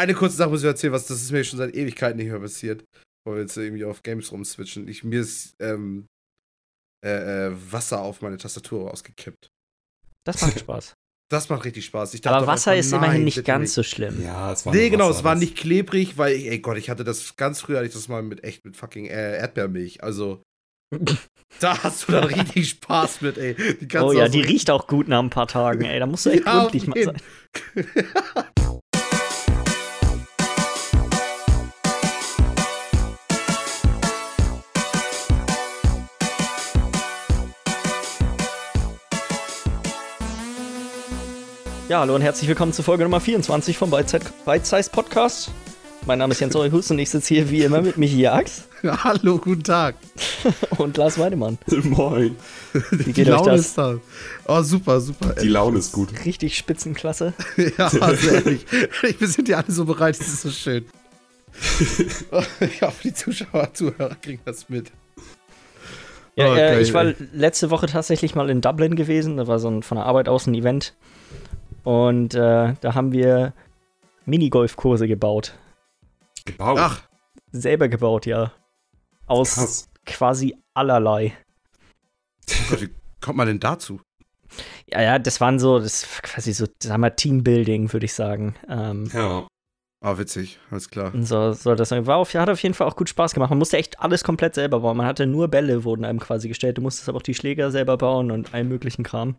eine kurze Sache muss ich erzählen, was das ist mir schon seit Ewigkeiten nicht mehr passiert. Wo wir jetzt irgendwie auf Games rumswitchen. Ich, mir ist ähm, äh, äh, Wasser auf meine Tastatur ausgekippt. Das macht Spaß. Das macht richtig Spaß. Aber Wasser ist nein, immerhin nicht ganz nicht. so schlimm. Ja, es war Nee, genau, Wasser, es war nicht klebrig, weil, ey Gott, ich hatte das ganz früher, hatte ich das mal mit echt mit fucking äh, Erdbeermilch. Also, da hast du dann richtig Spaß mit, ey. oh ja, die riecht auch gut nach ein paar Tagen, ey. Da musst du echt ja, gründlich mal sein. Ja, hallo und herzlich willkommen zu Folge Nummer 24 vom Bite Size Podcast. Mein Name ist Jens Eurihus und ich sitze hier wie immer mit Michi Jax. Ja, hallo, guten Tag. und Lars Weidemann. Moin. Wie geht Die Laune euch das? ist da. Oh, super, super. Die Laune ist gut. Richtig Spitzenklasse. ja, also ehrlich. Wir sind ja alle so bereit, das ist so schön. ich hoffe, die Zuschauer, Zuhörer kriegen das mit. Ja, okay, äh, ich war letzte Woche tatsächlich mal in Dublin gewesen. Da war so ein von der Arbeit aus ein Event. Und äh, da haben wir Minigolfkurse gebaut. Gebaut? Ach. Selber gebaut, ja. Aus Krass. quasi allerlei. Oh wie kommt man denn dazu? Ja, ja, das waren so, das quasi so, sagen wir, Teambuilding, würde ich sagen. Ähm, ja. Ah, witzig, alles klar. So, so das war auf, hat auf jeden Fall auch gut Spaß gemacht. Man musste echt alles komplett selber bauen. Man hatte nur Bälle, wurden einem quasi gestellt. Du musstest aber auch die Schläger selber bauen und allen möglichen Kram.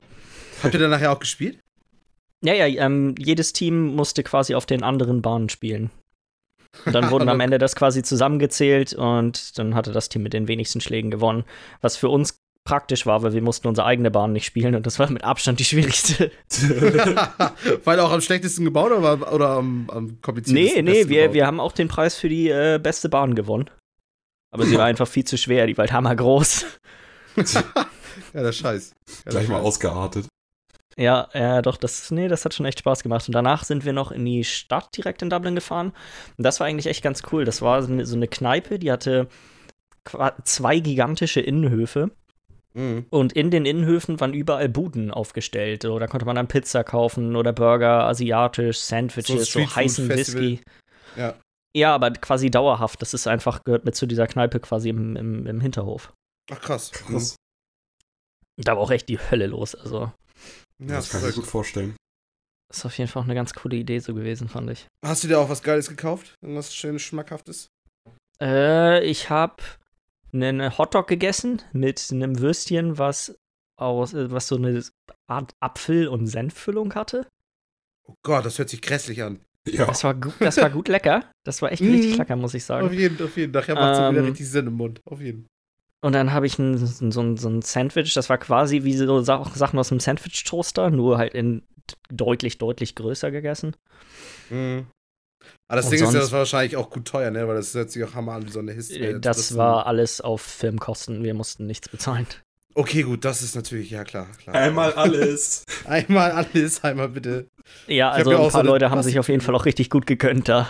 Habt ihr dann nachher auch gespielt? Ja, ja, ähm, jedes Team musste quasi auf den anderen Bahnen spielen. Und dann wurden am Ende das quasi zusammengezählt und dann hatte das Team mit den wenigsten Schlägen gewonnen. Was für uns praktisch war, weil wir mussten unsere eigene Bahn nicht spielen und das war mit Abstand die schwierigste. weil auch am schlechtesten gebaut oder, oder am, am kompliziertesten? Nee, nee, wir, wir haben auch den Preis für die äh, beste Bahn gewonnen. Aber sie war einfach viel zu schwer, die war halt hammergroß. ja, der Scheiß. Ja, Gleich mal ausgeartet. Ja, ja, doch, das, nee, das hat schon echt Spaß gemacht. Und danach sind wir noch in die Stadt direkt in Dublin gefahren. Und das war eigentlich echt ganz cool. Das war so eine, so eine Kneipe, die hatte zwei gigantische Innenhöfe. Mhm. Und in den Innenhöfen waren überall Buden aufgestellt. So, da konnte man dann Pizza kaufen oder Burger, asiatisch, Sandwiches, so, so heißen Whisky. Ja. ja, aber quasi dauerhaft. Das ist einfach, gehört mit zu dieser Kneipe quasi im, im, im Hinterhof. Ach krass. krass. Da war auch echt die Hölle los. Also ja, das, kann ich mir gut vorstellen. Das ist auf jeden Fall auch eine ganz coole Idee so gewesen, fand ich. Hast du dir auch was Geiles gekauft? Irgendwas schönes, schmackhaftes? Äh, ich hab einen Hotdog gegessen mit einem Würstchen, was aus, äh, was so eine Art Apfel- und Senffüllung hatte. Oh Gott, das hört sich grässlich an. Ja. Das war gut, das war gut lecker. Das war echt richtig mhm. lecker, muss ich sagen. Auf jeden, auf jeden. Nachher macht es ähm, wieder richtig Sinn im Mund. Auf jeden. Und dann habe ich ein, so, ein, so ein Sandwich, das war quasi wie so Sachen aus einem Sandwich-Toaster, nur halt in deutlich, deutlich größer gegessen. Mhm. Aber das und Ding ist ja, das war wahrscheinlich auch gut teuer, ne? Weil das hört sich auch Hammer an, wie so eine History. Äh, das war alles auf Filmkosten, wir mussten nichts bezahlen. Okay, gut, das ist natürlich, ja klar. klar. Einmal alles. einmal alles, einmal bitte. Ja, also ein paar so Leute haben sich auf jeden Fall auch richtig gut gegönnt da.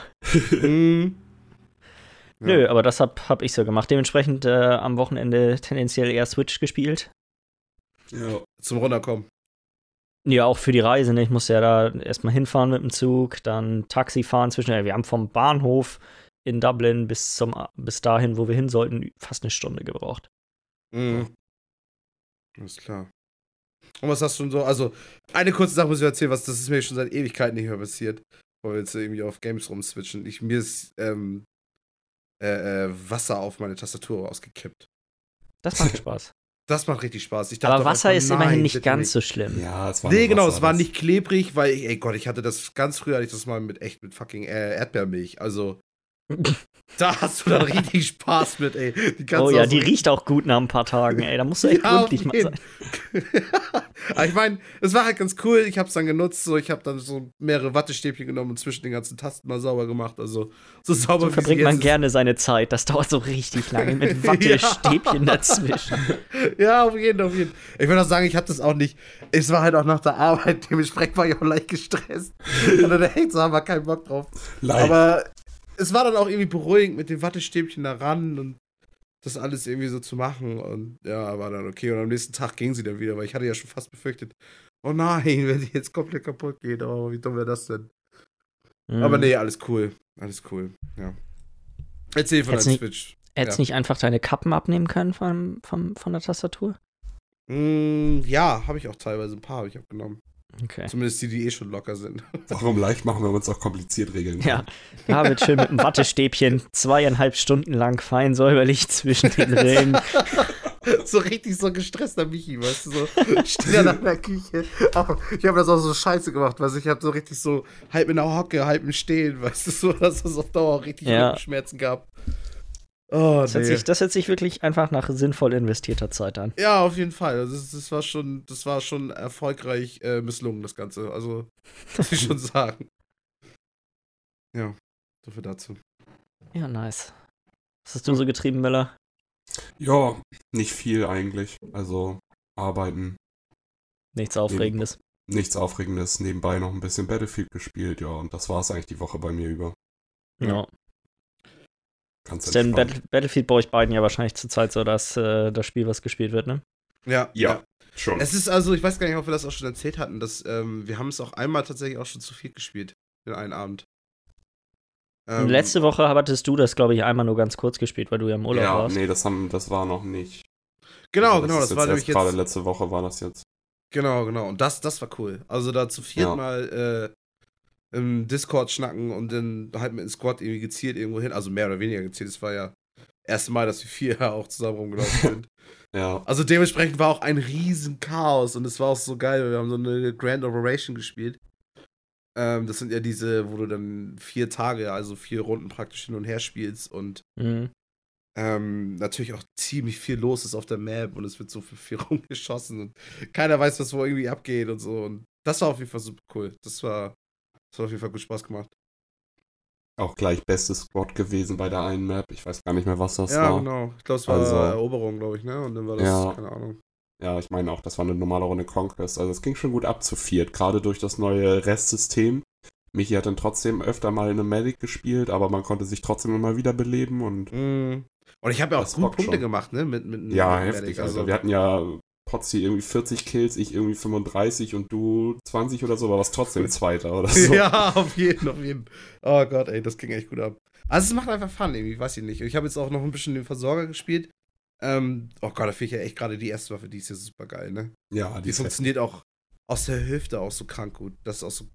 Nö, aber das hab, hab ich so gemacht. Dementsprechend äh, am Wochenende tendenziell eher Switch gespielt. Ja, zum Runterkommen. Ja, auch für die Reise. Ne? Ich musste ja da erstmal hinfahren mit dem Zug, dann Taxi fahren zwischen. Wir haben vom Bahnhof in Dublin bis zum bis dahin, wo wir hin sollten, fast eine Stunde gebraucht. Mhm. Alles klar. Und was hast du denn so? Also, eine kurze Sache muss ich erzählen, was das ist mir schon seit Ewigkeiten nicht mehr passiert. Weil wir jetzt irgendwie auf Games rumswitchen. Ich, mir ist ähm, äh, äh, Wasser auf meine Tastatur ausgekippt. Das macht Spaß. Das macht richtig Spaß. Dachte, Aber Wasser ist nein, immerhin nicht ganz nicht. so schlimm. Ja, es war Nee, genau, Wasser, es war nicht klebrig, weil, ey Gott, ich hatte das ganz früher, hatte ich das mal mit echt mit fucking äh, Erdbeermilch. Also, da hast du dann richtig Spaß mit, ey. oh ja, die riecht auch gut nach ein paar Tagen, ey. Da musst du echt ja, gründlich mal sein. Aber ich meine, es war halt ganz cool. Ich hab's dann genutzt. So, ich habe dann so mehrere Wattestäbchen genommen und zwischen den ganzen Tasten mal sauber gemacht. Also, so sauber so verbringt man gerne seine Zeit. Das dauert so richtig lange mit Wattestäbchen ja. dazwischen. Ja, auf jeden Fall, auf jeden Ich würde auch sagen, ich hatte das auch nicht. Es war halt auch nach der Arbeit. Dementsprechend war ich auch leicht gestresst. und dann echt so haben wir keinen Bock drauf. Leid. Aber es war dann auch irgendwie beruhigend mit den Wattestäbchen da ran und das alles irgendwie so zu machen. Und ja, war dann okay. Und am nächsten Tag ging sie dann wieder, weil ich hatte ja schon fast befürchtet, oh nein, wenn sie jetzt komplett kaputt geht. Oh, wie dumm wäre das denn? Mhm. Aber nee, alles cool. Alles cool. Ja. Erzähl von der Switch. Hättest ja. nicht einfach deine Kappen abnehmen können von, von, von der Tastatur? Mm, ja, habe ich auch teilweise. Ein paar habe ich abgenommen. Okay. Zumindest die, die eh schon locker sind. Warum leicht machen, wenn wir uns auch kompliziert regeln Ja, David schön mit einem Wattestäbchen zweieinhalb Stunden lang fein säuberlich zwischen den Rillen. so richtig so gestresster Michi, weißt du, so steht er nach der Küche. Aber ich habe das auch so scheiße gemacht, weil ich habe so richtig so halb in der Hocke, halb im Stehen, weißt du, so, dass es auf Dauer auch richtig ja. Schmerzen gab. Oh, das, nee. hört sich, das hört sich wirklich einfach nach sinnvoll investierter Zeit an. Ja, auf jeden Fall. Also das, das war schon, das war schon erfolgreich äh, misslungen, das Ganze. Also, muss ich schon sagen. Ja, so viel dazu. Ja, nice. Was hast du so getrieben, Miller? Ja, nicht viel eigentlich. Also, arbeiten. Nichts Aufregendes. Neben, nichts Aufregendes. Nebenbei noch ein bisschen Battlefield gespielt, ja. Und das war es eigentlich die Woche bei mir über. Ja. Ganz ist denn Battle Battlefield bei euch beiden ja wahrscheinlich zurzeit so dass äh, das Spiel, was gespielt wird, ne? Ja, ja, schon. Es ist also, ich weiß gar nicht, ob wir das auch schon erzählt hatten, dass ähm, wir haben es auch einmal tatsächlich auch schon zu viel gespielt in einem Abend. Ähm, letzte Woche hattest du das, glaube ich, einmal nur ganz kurz gespielt, weil du ja im Urlaub ja, warst. Ja, nee, das, haben, das war noch nicht. Genau, also das genau, das war nämlich jetzt. Gerade letzte Woche war das jetzt. Genau, genau. Und das, das war cool. Also da zu viert ja. mal äh, im Discord schnacken und dann halt mit dem Squad irgendwie gezielt irgendwo hin. Also mehr oder weniger gezielt. Es war ja das erste Mal, dass wir vier auch zusammen rumgelaufen sind. ja. Also dementsprechend war auch ein riesen Chaos und es war auch so geil. Wir haben so eine Grand Operation gespielt. Ähm, das sind ja diese, wo du dann vier Tage, also vier Runden praktisch hin und her spielst und mhm. ähm, natürlich auch ziemlich viel los ist auf der Map und es wird so viel, viel rumgeschossen und keiner weiß, was wo irgendwie abgeht und so. Und das war auf jeden Fall super cool. Das war, das hat auf jeden Fall gut Spaß gemacht. Auch gleich bestes Squad gewesen bei der einen Map. Ich weiß gar nicht mehr, was das ja, war. Ja, genau. Ich glaube, es war also, Eroberung, glaube ich, ne? Und dann war das, ja, keine Ahnung. Ja, ich meine auch, das war eine normale Runde Conquest. Also es ging schon gut ab zu viert, gerade durch das neue Restsystem. Michi hat dann trotzdem öfter mal in einem Medic gespielt, aber man konnte sich trotzdem immer wieder beleben und. Mm. Und ich habe ja auch gut Punkte schon. gemacht, ne? Mit, mit, ja, heftig. Medic, also. also wir hatten ja Potzi irgendwie 40 Kills, ich irgendwie 35 und du 20 oder so, aber was trotzdem Zweiter oder so. Ja, auf jeden, auf jeden. Oh Gott, ey, das ging echt gut ab. Also es macht einfach Fun irgendwie, weiß ich nicht. Ich habe jetzt auch noch ein bisschen den Versorger gespielt. Ähm, oh Gott, da finde ich ja echt gerade die erste Waffe, die ist ja super geil, ne? Ja, die, die funktioniert auch aus der Hüfte auch so krank gut. Das ist auch so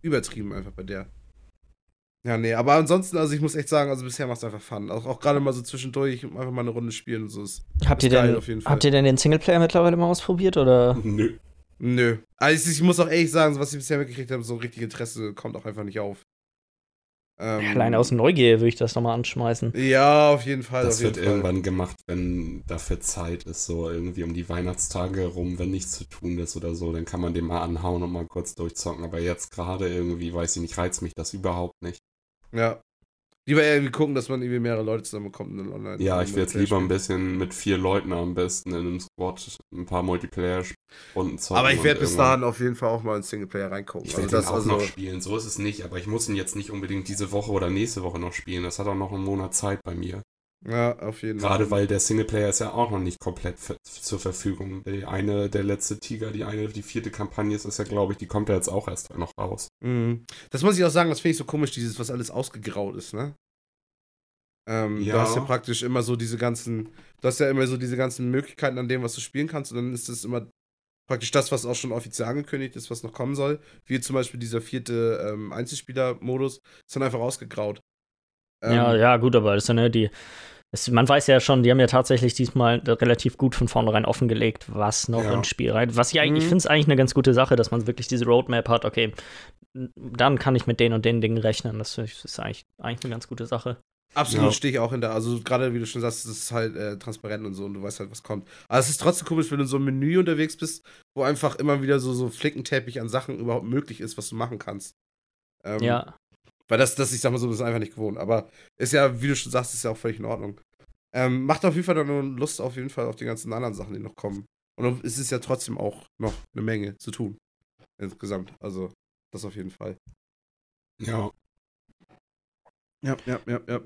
übertrieben einfach bei der. Ja, nee, aber ansonsten, also ich muss echt sagen, also bisher macht es einfach Fun. Auch, auch gerade mal so zwischendurch einfach mal eine Runde spielen und so ist. Habt, ist ihr, denn, auf jeden Fall. habt ihr denn den Singleplayer mittlerweile mal ausprobiert oder? Nö. Nö. Also ich muss auch ehrlich sagen, was ich bisher mitgekriegt habe, so richtig Interesse kommt auch einfach nicht auf. Ähm, Allein aus Neugier würde ich das nochmal anschmeißen. Ja, auf jeden Fall. Das wird Fall. irgendwann gemacht, wenn dafür Zeit ist, so irgendwie um die Weihnachtstage rum, wenn nichts zu tun ist oder so, dann kann man den mal anhauen und mal kurz durchzocken. Aber jetzt gerade irgendwie, weiß ich nicht, reizt mich das überhaupt nicht. Ja. Lieber irgendwie gucken, dass man irgendwie mehrere Leute zusammenbekommt in online. Ja, ich will jetzt lieber ein bisschen mit vier Leuten am besten in einem Squad ein paar Multiplayer-Runden zocken. Aber ich werde bis dahin auf jeden Fall auch mal in Singleplayer reingucken. Ich werde also auch also noch spielen, so ist es nicht, aber ich muss ihn jetzt nicht unbedingt diese Woche oder nächste Woche noch spielen. Das hat auch noch einen Monat Zeit bei mir. Ja, auf jeden Fall. Gerade weil der Singleplayer ist ja auch noch nicht komplett zur Verfügung. Die eine, der letzte Tiger, die eine, die vierte Kampagne ist, ist ja, glaube ich, die kommt ja jetzt auch erst noch raus. Mhm. Das muss ich auch sagen, das finde ich so komisch, dieses, was alles ausgegraut ist, ne? Ähm, ja. Du hast ja praktisch immer so diese ganzen, du hast ja immer so diese ganzen Möglichkeiten an dem, was du spielen kannst, und dann ist das immer praktisch das, was auch schon offiziell angekündigt ist, was noch kommen soll. Wie zum Beispiel dieser vierte ähm, Einzelspieler-Modus, ist dann einfach ausgegraut. Ähm, ja, ja, gut, aber das ist ja ne, die es, man weiß ja schon, die haben ja tatsächlich diesmal relativ gut von vornherein offengelegt, was noch ja. ins Spiel rein. Was ich eigentlich, mhm. ich finde es eigentlich eine ganz gute Sache, dass man wirklich diese Roadmap hat, okay, dann kann ich mit den und den Dingen rechnen. Das ist eigentlich, eigentlich eine ganz gute Sache. Absolut, ja. stehe ich auch hinter. Also gerade wie du schon sagst, es ist halt äh, transparent und so und du weißt halt, was kommt. Aber es ist trotzdem komisch, wenn du in so einem Menü unterwegs bist, wo einfach immer wieder so, so Flickenteppich an Sachen überhaupt möglich ist, was du machen kannst. Ähm, ja. Weil das, das, ich sag mal so, das ist einfach nicht gewohnt. Aber ist ja, wie du schon sagst, ist ja auch völlig in Ordnung. Ähm, macht auf jeden Fall dann Lust auf jeden Fall auf die ganzen anderen Sachen, die noch kommen. Und es ist ja trotzdem auch noch eine Menge zu tun. Insgesamt. Also, das auf jeden Fall. Ja. Ja, ja, ja, ja.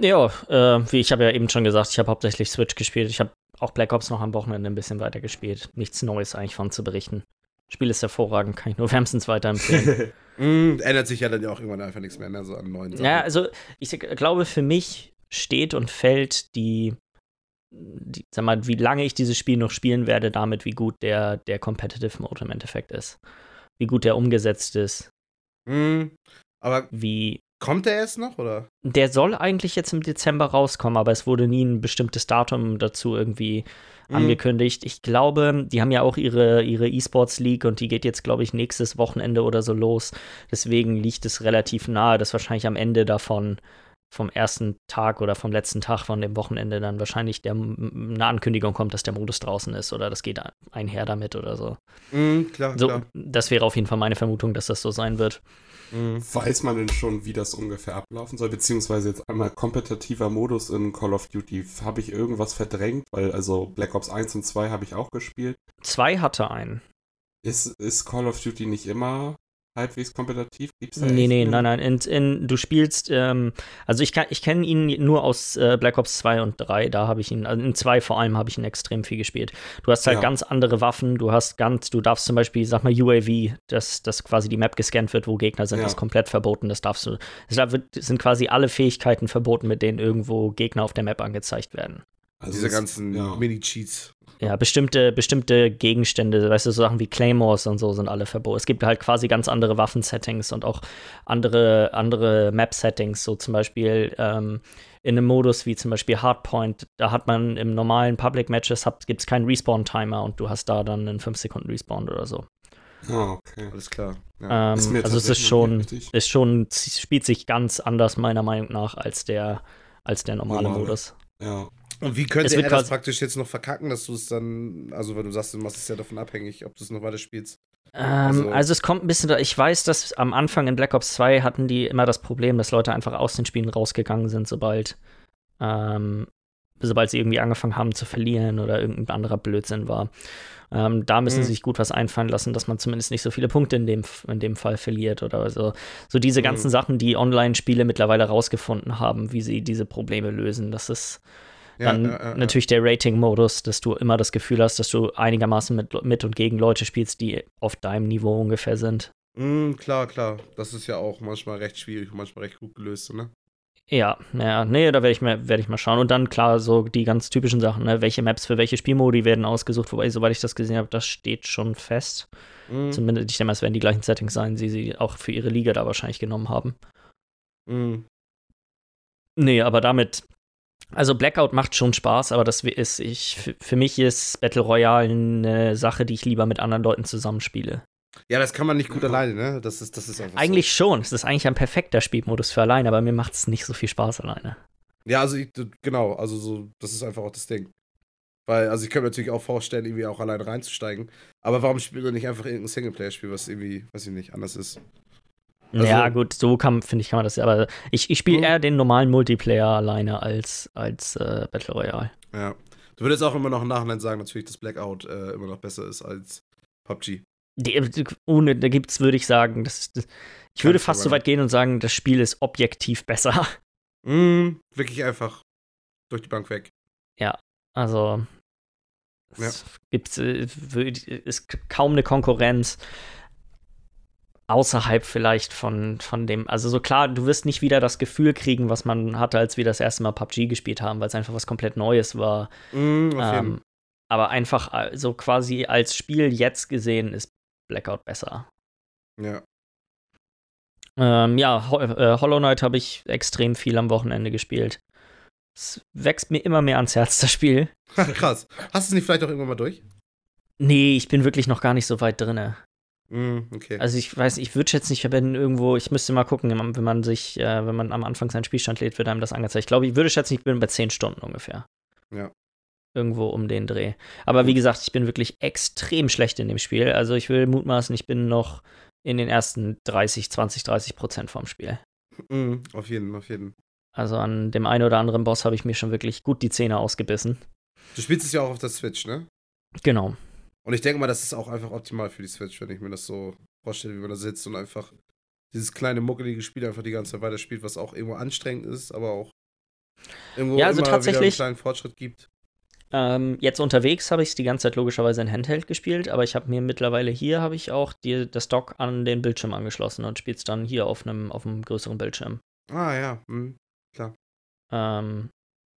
Ja, äh, wie ich habe ja eben schon gesagt, ich habe hauptsächlich Switch gespielt. Ich habe auch Black Ops noch am Wochenende ein bisschen weiter gespielt. Nichts Neues eigentlich von zu berichten. Spiel ist hervorragend, kann ich nur wärmstens weiterempfehlen. mm, ändert sich ja dann ja auch irgendwann einfach nichts mehr, ne? so an neuen Sachen. Ja, also ich glaube, für mich steht und fällt die, die, sag mal, wie lange ich dieses Spiel noch spielen werde, damit, wie gut der, der Competitive Mode im Endeffekt ist. Wie gut der umgesetzt ist. Mm, aber wie Kommt der erst noch, oder? Der soll eigentlich jetzt im Dezember rauskommen, aber es wurde nie ein bestimmtes Datum dazu irgendwie mhm. angekündigt. Ich glaube, die haben ja auch ihre, ihre E-Sports League und die geht jetzt, glaube ich, nächstes Wochenende oder so los. Deswegen liegt es relativ nahe, dass wahrscheinlich am Ende davon vom ersten Tag oder vom letzten Tag von dem Wochenende dann wahrscheinlich der, eine Ankündigung kommt, dass der Modus draußen ist oder das geht einher damit oder so. Mhm, klar, so klar. Das wäre auf jeden Fall meine Vermutung, dass das so sein wird. Mhm. Weiß man denn schon, wie das ungefähr ablaufen soll? Beziehungsweise jetzt einmal kompetitiver Modus in Call of Duty. Habe ich irgendwas verdrängt? Weil also Black Ops 1 und 2 habe ich auch gespielt. 2 hatte einen. Ist, ist Call of Duty nicht immer halbwegs kompetitiv? Gibt's da nee, nee, nein, nein. In, in, du spielst, ähm, also ich, ich kenne ihn nur aus äh, Black Ops 2 und 3, da habe ich ihn, also in 2 vor allem habe ich ihn extrem viel gespielt. Du hast halt ja. ganz andere Waffen, du hast ganz, du darfst zum Beispiel, sag mal, UAV, dass, dass quasi die Map gescannt wird, wo Gegner sind, ja. ist komplett verboten, das darfst du. Es sind quasi alle Fähigkeiten verboten, mit denen irgendwo Gegner auf der Map angezeigt werden. Also Diese ganzen ja. Mini-Cheats. Ja, bestimmte, bestimmte Gegenstände, weißt du, so Sachen wie Claymores und so sind alle verboten. Es gibt halt quasi ganz andere Waffensettings und auch andere, andere Map-Settings, so zum Beispiel ähm, in einem Modus wie zum Beispiel Hardpoint, da hat man im normalen Public Matches gibt es keinen Respawn-Timer und du hast da dann einen 5 Sekunden Respawn oder so. Ah, okay. Alles klar. Ja. Ähm, also es ist schon, ist schon, spielt sich ganz anders meiner Meinung nach als der, als der normale, normale. Modus. Ja. Und wie könnte er das praktisch jetzt noch verkacken, dass du es dann, also weil du sagst, du machst es ja davon abhängig, ob du es noch weiter spielst. Ähm, also, also, es kommt ein bisschen, ich weiß, dass am Anfang in Black Ops 2 hatten die immer das Problem, dass Leute einfach aus den Spielen rausgegangen sind, sobald, ähm, sobald sie irgendwie angefangen haben zu verlieren oder irgendein anderer Blödsinn war. Ähm, da müssen mhm. sie sich gut was einfallen lassen, dass man zumindest nicht so viele Punkte in dem, in dem Fall verliert oder so. So diese ganzen mhm. Sachen, die Online-Spiele mittlerweile rausgefunden haben, wie sie diese Probleme lösen. Das ist dann ja, ja, natürlich der Rating-Modus, dass du immer das Gefühl hast, dass du einigermaßen mit, mit und gegen Leute spielst, die auf deinem Niveau ungefähr sind. Mm, klar, klar. Das ist ja auch manchmal recht schwierig und manchmal recht gut gelöst, ne? Ja, naja, nee, da werde ich, mal, werd ich mal schauen. Und dann, klar, so die ganz typischen Sachen, ne? welche Maps für welche Spielmodi werden ausgesucht, wobei, soweit ich das gesehen habe, das steht schon fest. Mm. Zumindest, ich denke mal, es werden die gleichen Settings sein, die sie auch für ihre Liga da wahrscheinlich genommen haben. Mm. Nee, aber damit also Blackout macht schon Spaß, aber das ist, ich, für mich ist Battle Royale eine Sache, die ich lieber mit anderen Leuten zusammenspiele. Ja, das kann man nicht gut alleine, ne? Das ist, das ist einfach Eigentlich so. schon. Es ist eigentlich ein perfekter Spielmodus für alleine, aber mir macht es nicht so viel Spaß alleine. Ja, also ich, genau, also so, das ist einfach auch das Ding. Weil, also ich könnte mir natürlich auch vorstellen, irgendwie auch alleine reinzusteigen. Aber warum spielt man nicht einfach irgendein Singleplayer-Spiel, was irgendwie, weiß ich nicht, anders ist? Also, ja, gut, so kann, finde ich, kann man das ja. Aber ich, ich spiele mhm. eher den normalen Multiplayer alleine als, als äh, Battle Royale. Ja. Du würdest auch immer noch im Nachhinein sagen, natürlich, dass Blackout äh, immer noch besser ist als PUBG. Die, ohne, da gibt's, würde ich sagen, das, das ich würde fast so weit gehen und sagen, das Spiel ist objektiv besser. Mm, wirklich einfach durch die Bank weg. Ja, also es ja. gibt äh, ist kaum eine Konkurrenz außerhalb vielleicht von, von dem, also so klar, du wirst nicht wieder das Gefühl kriegen, was man hatte, als wir das erste Mal PUBG gespielt haben, weil es einfach was komplett Neues war. Mm, ähm, aber einfach äh, so quasi als Spiel jetzt gesehen ist Blackout besser. Ja. Ähm, ja, Ho äh, Hollow Knight habe ich extrem viel am Wochenende gespielt. Es wächst mir immer mehr ans Herz, das Spiel. Krass. Hast du es nicht vielleicht auch irgendwann mal durch? Nee, ich bin wirklich noch gar nicht so weit drinne. Mm, okay. Also ich weiß, ich würde jetzt nicht, wenn irgendwo, ich müsste mal gucken, wenn man sich, äh, wenn man am Anfang seinen Spielstand lädt, wird einem das angezeigt. Ich glaube, ich würde schätzen, ich bin bei 10 Stunden ungefähr. Ja. Irgendwo um den Dreh. Aber wie gesagt, ich bin wirklich extrem schlecht in dem Spiel. Also ich will mutmaßen, ich bin noch in den ersten 30, 20, 30 Prozent vom Spiel. Mm, auf jeden, auf jeden. Also an dem einen oder anderen Boss habe ich mir schon wirklich gut die Zähne ausgebissen. Du spielst es ja auch auf der Switch, ne? Genau. Und ich denke mal, das ist auch einfach optimal für die Switch, wenn ich mir das so vorstelle, wie man da sitzt und einfach dieses kleine muckelige Spiel einfach die ganze Zeit weiter spielt, was auch irgendwo anstrengend ist, aber auch irgendwo ja, also immer tatsächlich, wieder einen kleinen Fortschritt gibt. Ähm, jetzt unterwegs habe ich es die ganze Zeit logischerweise in Handheld gespielt, aber ich habe mir mittlerweile hier habe ich auch die, das Dock an den Bildschirm angeschlossen und spiele es dann hier auf einem auf einem größeren Bildschirm. Ah ja, hm, klar. Ähm,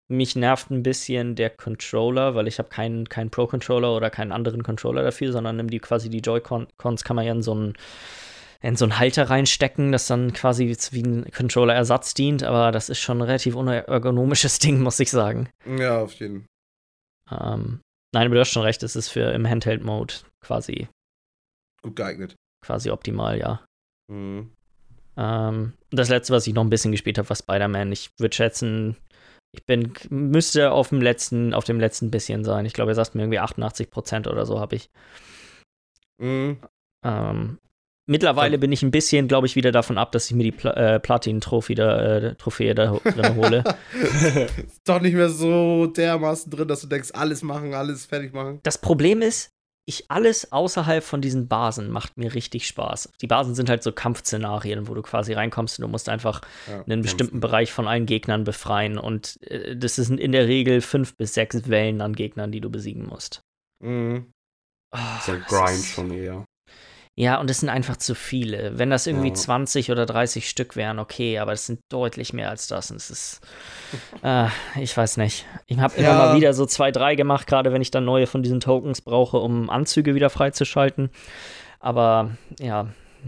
mich nervt ein bisschen der Controller, weil ich habe keinen keinen Pro Controller oder keinen anderen Controller dafür, sondern nimm die quasi die Joy-Cons kann man ja in so einen in so einen Halter reinstecken, das dann quasi wie ein Controller-Ersatz dient, aber das ist schon ein relativ unergonomisches Ding, muss ich sagen. Ja, auf jeden Fall. Ähm, nein, aber du hast schon recht, es ist für im Handheld-Mode quasi gut geeignet. Quasi optimal, ja. Mhm. Ähm, das letzte, was ich noch ein bisschen gespielt habe, war Spider-Man. Ich würde schätzen, ich bin, müsste auf dem letzten, auf dem letzten bisschen sein. Ich glaube, er sagt mir irgendwie 88% oder so habe ich. Mhm. Ähm, mittlerweile bin ich ein bisschen, glaube ich, wieder davon ab, dass ich mir die Pla äh, Platin-Trophäe da, äh, Trophäe da drin hole. ist doch nicht mehr so dermaßen drin, dass du denkst, alles machen, alles fertig machen. Das Problem ist, ich alles außerhalb von diesen Basen macht mir richtig Spaß. Die Basen sind halt so Kampfszenarien, wo du quasi reinkommst und du musst einfach ja, einen bestimmten. Bereich von allen Gegnern befreien. Und äh, das sind in der Regel fünf bis sechs Wellen an Gegnern, die du besiegen musst. Mhm. Oh, das ist ja Grind schon eher. Ja, und es sind einfach zu viele. Wenn das irgendwie ja. 20 oder 30 Stück wären, okay, aber es sind deutlich mehr als das. Und es ist, äh, ich weiß nicht. Ich habe immer ja. mal wieder so zwei, drei gemacht, gerade wenn ich dann neue von diesen Tokens brauche, um Anzüge wieder freizuschalten. Aber ja,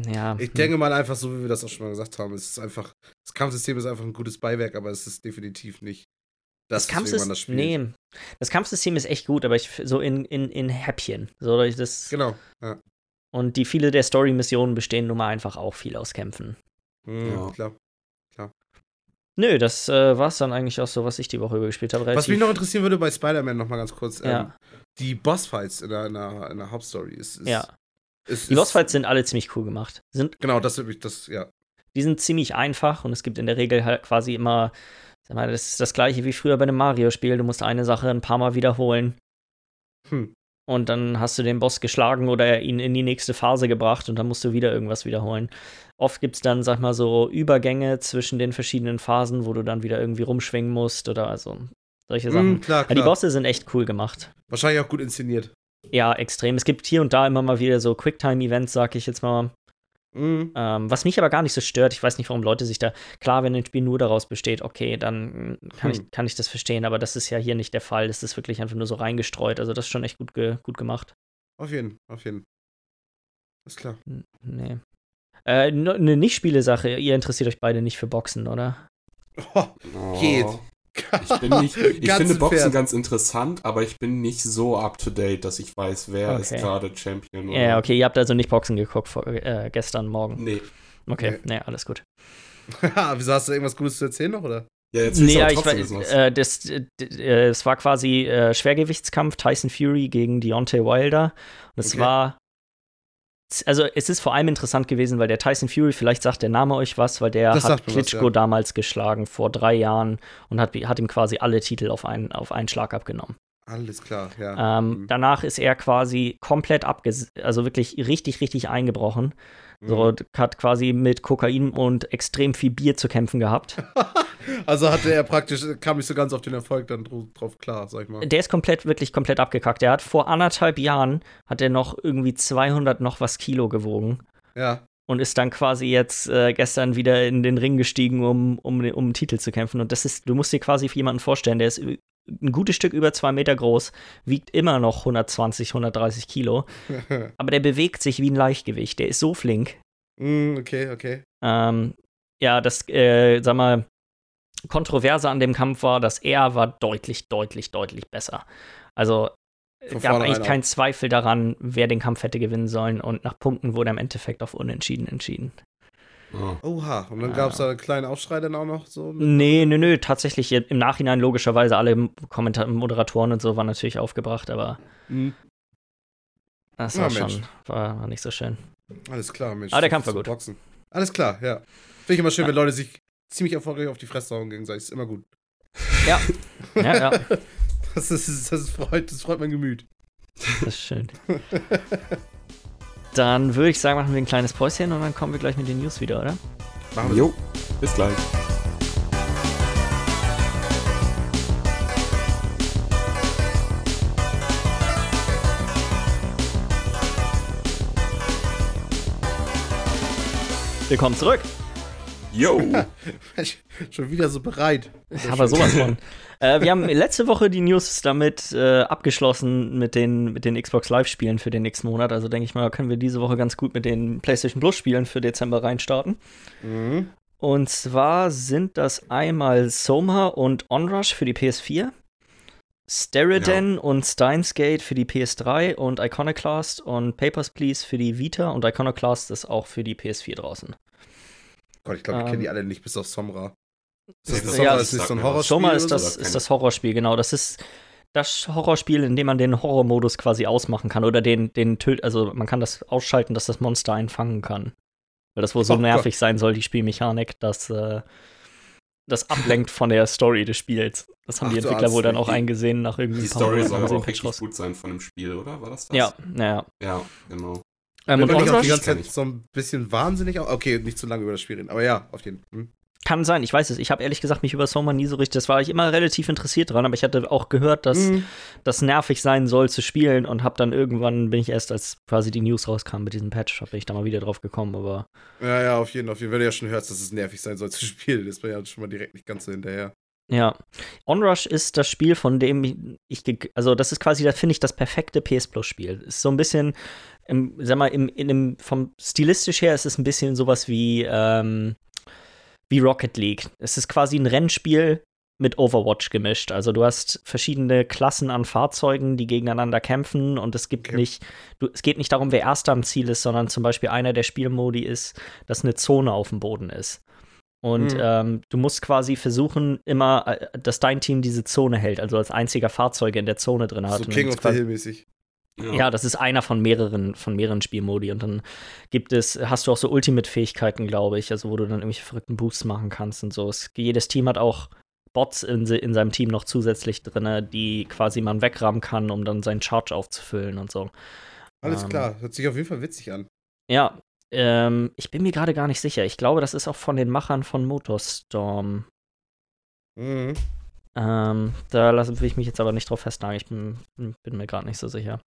ja. Ich denke mal einfach so, wie wir das auch schon mal gesagt haben. Es ist einfach, das Kampfsystem ist einfach ein gutes Beiwerk, aber es ist definitiv nicht das, das Kampfsystem, das nee, das Kampfsystem ist echt gut, aber ich so in, in, in Häppchen. So, das, genau. Ja. Und die viele der Story-Missionen bestehen nun mal einfach auch viel aus Kämpfen. Mhm, ja, klar. klar. Nö, das äh, war es dann eigentlich auch so, was ich die Woche über gespielt habe. Was mich noch interessieren würde bei Spider-Man noch mal ganz kurz, ja. ähm, die Bossfights in der, in der, in der Hauptstory. Ist, ist, ja. Ist, die Bossfights sind alle ziemlich cool gemacht. Sind, genau, das würde mich, das, ja. Die sind ziemlich einfach und es gibt in der Regel halt quasi immer, sag mal, das ist das gleiche wie früher bei einem Mario-Spiel. Du musst eine Sache ein paar Mal wiederholen. Hm und dann hast du den Boss geschlagen oder ihn in die nächste Phase gebracht und dann musst du wieder irgendwas wiederholen. Oft gibt es dann, sag mal, so Übergänge zwischen den verschiedenen Phasen, wo du dann wieder irgendwie rumschwingen musst oder also solche mm, Sachen. Mm, klar, klar. die Bosse sind echt cool gemacht. Wahrscheinlich auch gut inszeniert. Ja, extrem. Es gibt hier und da immer mal wieder so Quicktime-Events, sag ich jetzt mal, Mhm. Ähm, was mich aber gar nicht so stört, ich weiß nicht, warum Leute sich da, klar, wenn ein Spiel nur daraus besteht, okay, dann kann, hm. ich, kann ich das verstehen, aber das ist ja hier nicht der Fall. Das ist wirklich einfach nur so reingestreut. Also, das ist schon echt gut, ge gut gemacht. Auf jeden, auf jeden. Ist klar. N nee. Äh, eine Nicht-Spiele-Sache, ihr interessiert euch beide nicht für Boxen, oder? Oh, geht. Ich, bin nicht, ich finde Boxen Pferd. ganz interessant, aber ich bin nicht so up to date, dass ich weiß, wer okay. ist gerade Champion. Oder? Ja, okay, ihr habt also nicht Boxen geguckt vor, äh, gestern Morgen. Nee. Okay, nee, nee alles gut. Wieso hast du irgendwas Gutes zu erzählen noch, oder? Ja, jetzt nee, ja, ich weiß, äh, das, äh, es war quasi äh, Schwergewichtskampf Tyson Fury gegen Deontay Wilder. Und es okay. war also es ist vor allem interessant gewesen, weil der Tyson Fury, vielleicht sagt der Name euch was, weil der das hat Klitschko was, ja. damals geschlagen vor drei Jahren und hat, hat ihm quasi alle Titel auf einen, auf einen Schlag abgenommen. Alles klar, ja. Ähm, mhm. Danach ist er quasi komplett abges also wirklich richtig, richtig eingebrochen. So, mhm. hat quasi mit Kokain und extrem viel Bier zu kämpfen gehabt. also hatte er praktisch, kam nicht so ganz auf den Erfolg dann drauf klar, sag ich mal. Der ist komplett, wirklich komplett abgekackt. Der hat vor anderthalb Jahren, hat er noch irgendwie 200 noch was Kilo gewogen. Ja. Und ist dann quasi jetzt äh, gestern wieder in den Ring gestiegen, um, um, um einen Titel zu kämpfen. Und das ist, du musst dir quasi jemanden vorstellen, der ist ein gutes Stück über zwei Meter groß, wiegt immer noch 120, 130 Kilo. aber der bewegt sich wie ein Leichtgewicht. Der ist so flink. Mm, okay, okay. Ähm, ja, das, äh, sag mal, Kontroverse an dem Kampf war, dass er war deutlich, deutlich, deutlich besser. Also es gab eigentlich keinen Zweifel daran, wer den Kampf hätte gewinnen sollen und nach Punkten wurde im Endeffekt auf Unentschieden entschieden. Oh. Oha, und dann gab es da einen kleinen Aufschrei dann auch noch so? Nee, nee, nee, tatsächlich im Nachhinein logischerweise alle Kommentar Moderatoren und so waren natürlich aufgebracht, aber mhm. das war ja, schon, war, war, nicht so schön. Alles klar, Mensch. Aber der Kampf war gut. Boxen. Alles klar, ja. Finde ich immer schön, ja. wenn Leute sich ziemlich erfolgreich auf die Fresse hauen gegenseitig. Ist immer gut. Ja, ja, ja. Das, ist, das, freut, das freut mein Gemüt. Das ist schön. Dann würde ich sagen, machen wir ein kleines Päuschen und dann kommen wir gleich mit den News wieder, oder? Machen wir. Jo, bis gleich. Willkommen zurück. Yo. Schon wieder so bereit. Aber sowas von. äh, wir haben letzte Woche die News damit äh, abgeschlossen mit den, mit den Xbox Live-Spielen für den nächsten Monat. Also denke ich mal, können wir diese Woche ganz gut mit den PlayStation Plus-Spielen für Dezember reinstarten. Mhm. Und zwar sind das einmal Soma und Onrush für die PS4. Steriden ja. und Steins Gate für die PS3 und Iconoclast und Papers, Please für die Vita und Iconoclast ist auch für die PS4 draußen. Gott, ich glaube, ich kenne die ähm, alle nicht bis auf Somra. Ist das, ja, ist nicht so ein Horrorspiel? Soma ist das, ist das Horrorspiel, genau. Das ist das Horrorspiel, in dem man den Horrormodus quasi ausmachen kann oder den, den Töt, also man kann das ausschalten, dass das Monster einfangen kann. Weil das wohl so oh nervig Gott. sein soll, die Spielmechanik, dass äh, das ablenkt von der Story des Spiels. Das haben Ach, die Entwickler wohl dann auch eingesehen nach irgendwie Die Story soll aber auch richtig gut sein von dem Spiel, oder? War das das? Ja, naja. Ja, genau. Ähm, und auch die ganze Zeit so ein bisschen wahnsinnig. Okay, nicht zu lange über das Spiel reden, aber ja, auf jeden Fall. Hm. Kann sein, ich weiß es. Ich habe ehrlich gesagt mich über Soma nie so richtig. Das war ich immer relativ interessiert dran, aber ich hatte auch gehört, dass mhm. das nervig sein soll zu spielen und habe dann irgendwann bin ich erst, als quasi die News rauskam mit diesem Patch, bin ich da mal wieder drauf gekommen. Aber ja, ja, auf jeden Fall. Wenn du ja schon hörst, dass es nervig sein soll zu spielen, ist man ja schon mal direkt nicht ganz so hinterher. Ja. Onrush ist das Spiel, von dem ich, also das ist quasi, da finde ich das perfekte PS Plus Spiel. Ist so ein bisschen, im, sag mal, im, in dem, vom stilistisch her ist es ein bisschen sowas wie, ähm, wie Rocket League. Es ist quasi ein Rennspiel mit Overwatch gemischt. Also du hast verschiedene Klassen an Fahrzeugen, die gegeneinander kämpfen und es gibt okay. nicht, du, es geht nicht darum, wer erster am Ziel ist, sondern zum Beispiel einer der Spielmodi ist, dass eine Zone auf dem Boden ist. Und mhm. ähm, du musst quasi versuchen, immer, äh, dass dein Team diese Zone hält, also als einziger Fahrzeuge in der Zone drin hat. So King of the Hill mäßig. Ja. ja. das ist einer von mehreren, von mehreren Spielmodi. Und dann gibt es, hast du auch so Ultimate-Fähigkeiten, glaube ich, also wo du dann irgendwelche verrückten Boosts machen kannst und so. Es, jedes Team hat auch Bots in, in seinem Team noch zusätzlich drin, die quasi man wegrammen kann, um dann seinen Charge aufzufüllen und so. Alles ähm, klar, hört sich auf jeden Fall witzig an. Ja, ähm, ich bin mir gerade gar nicht sicher. Ich glaube, das ist auch von den Machern von Motorstorm. Mhm. Ähm, da will ich mich jetzt aber nicht drauf festnageln. Ich bin, bin mir gerade nicht so sicher.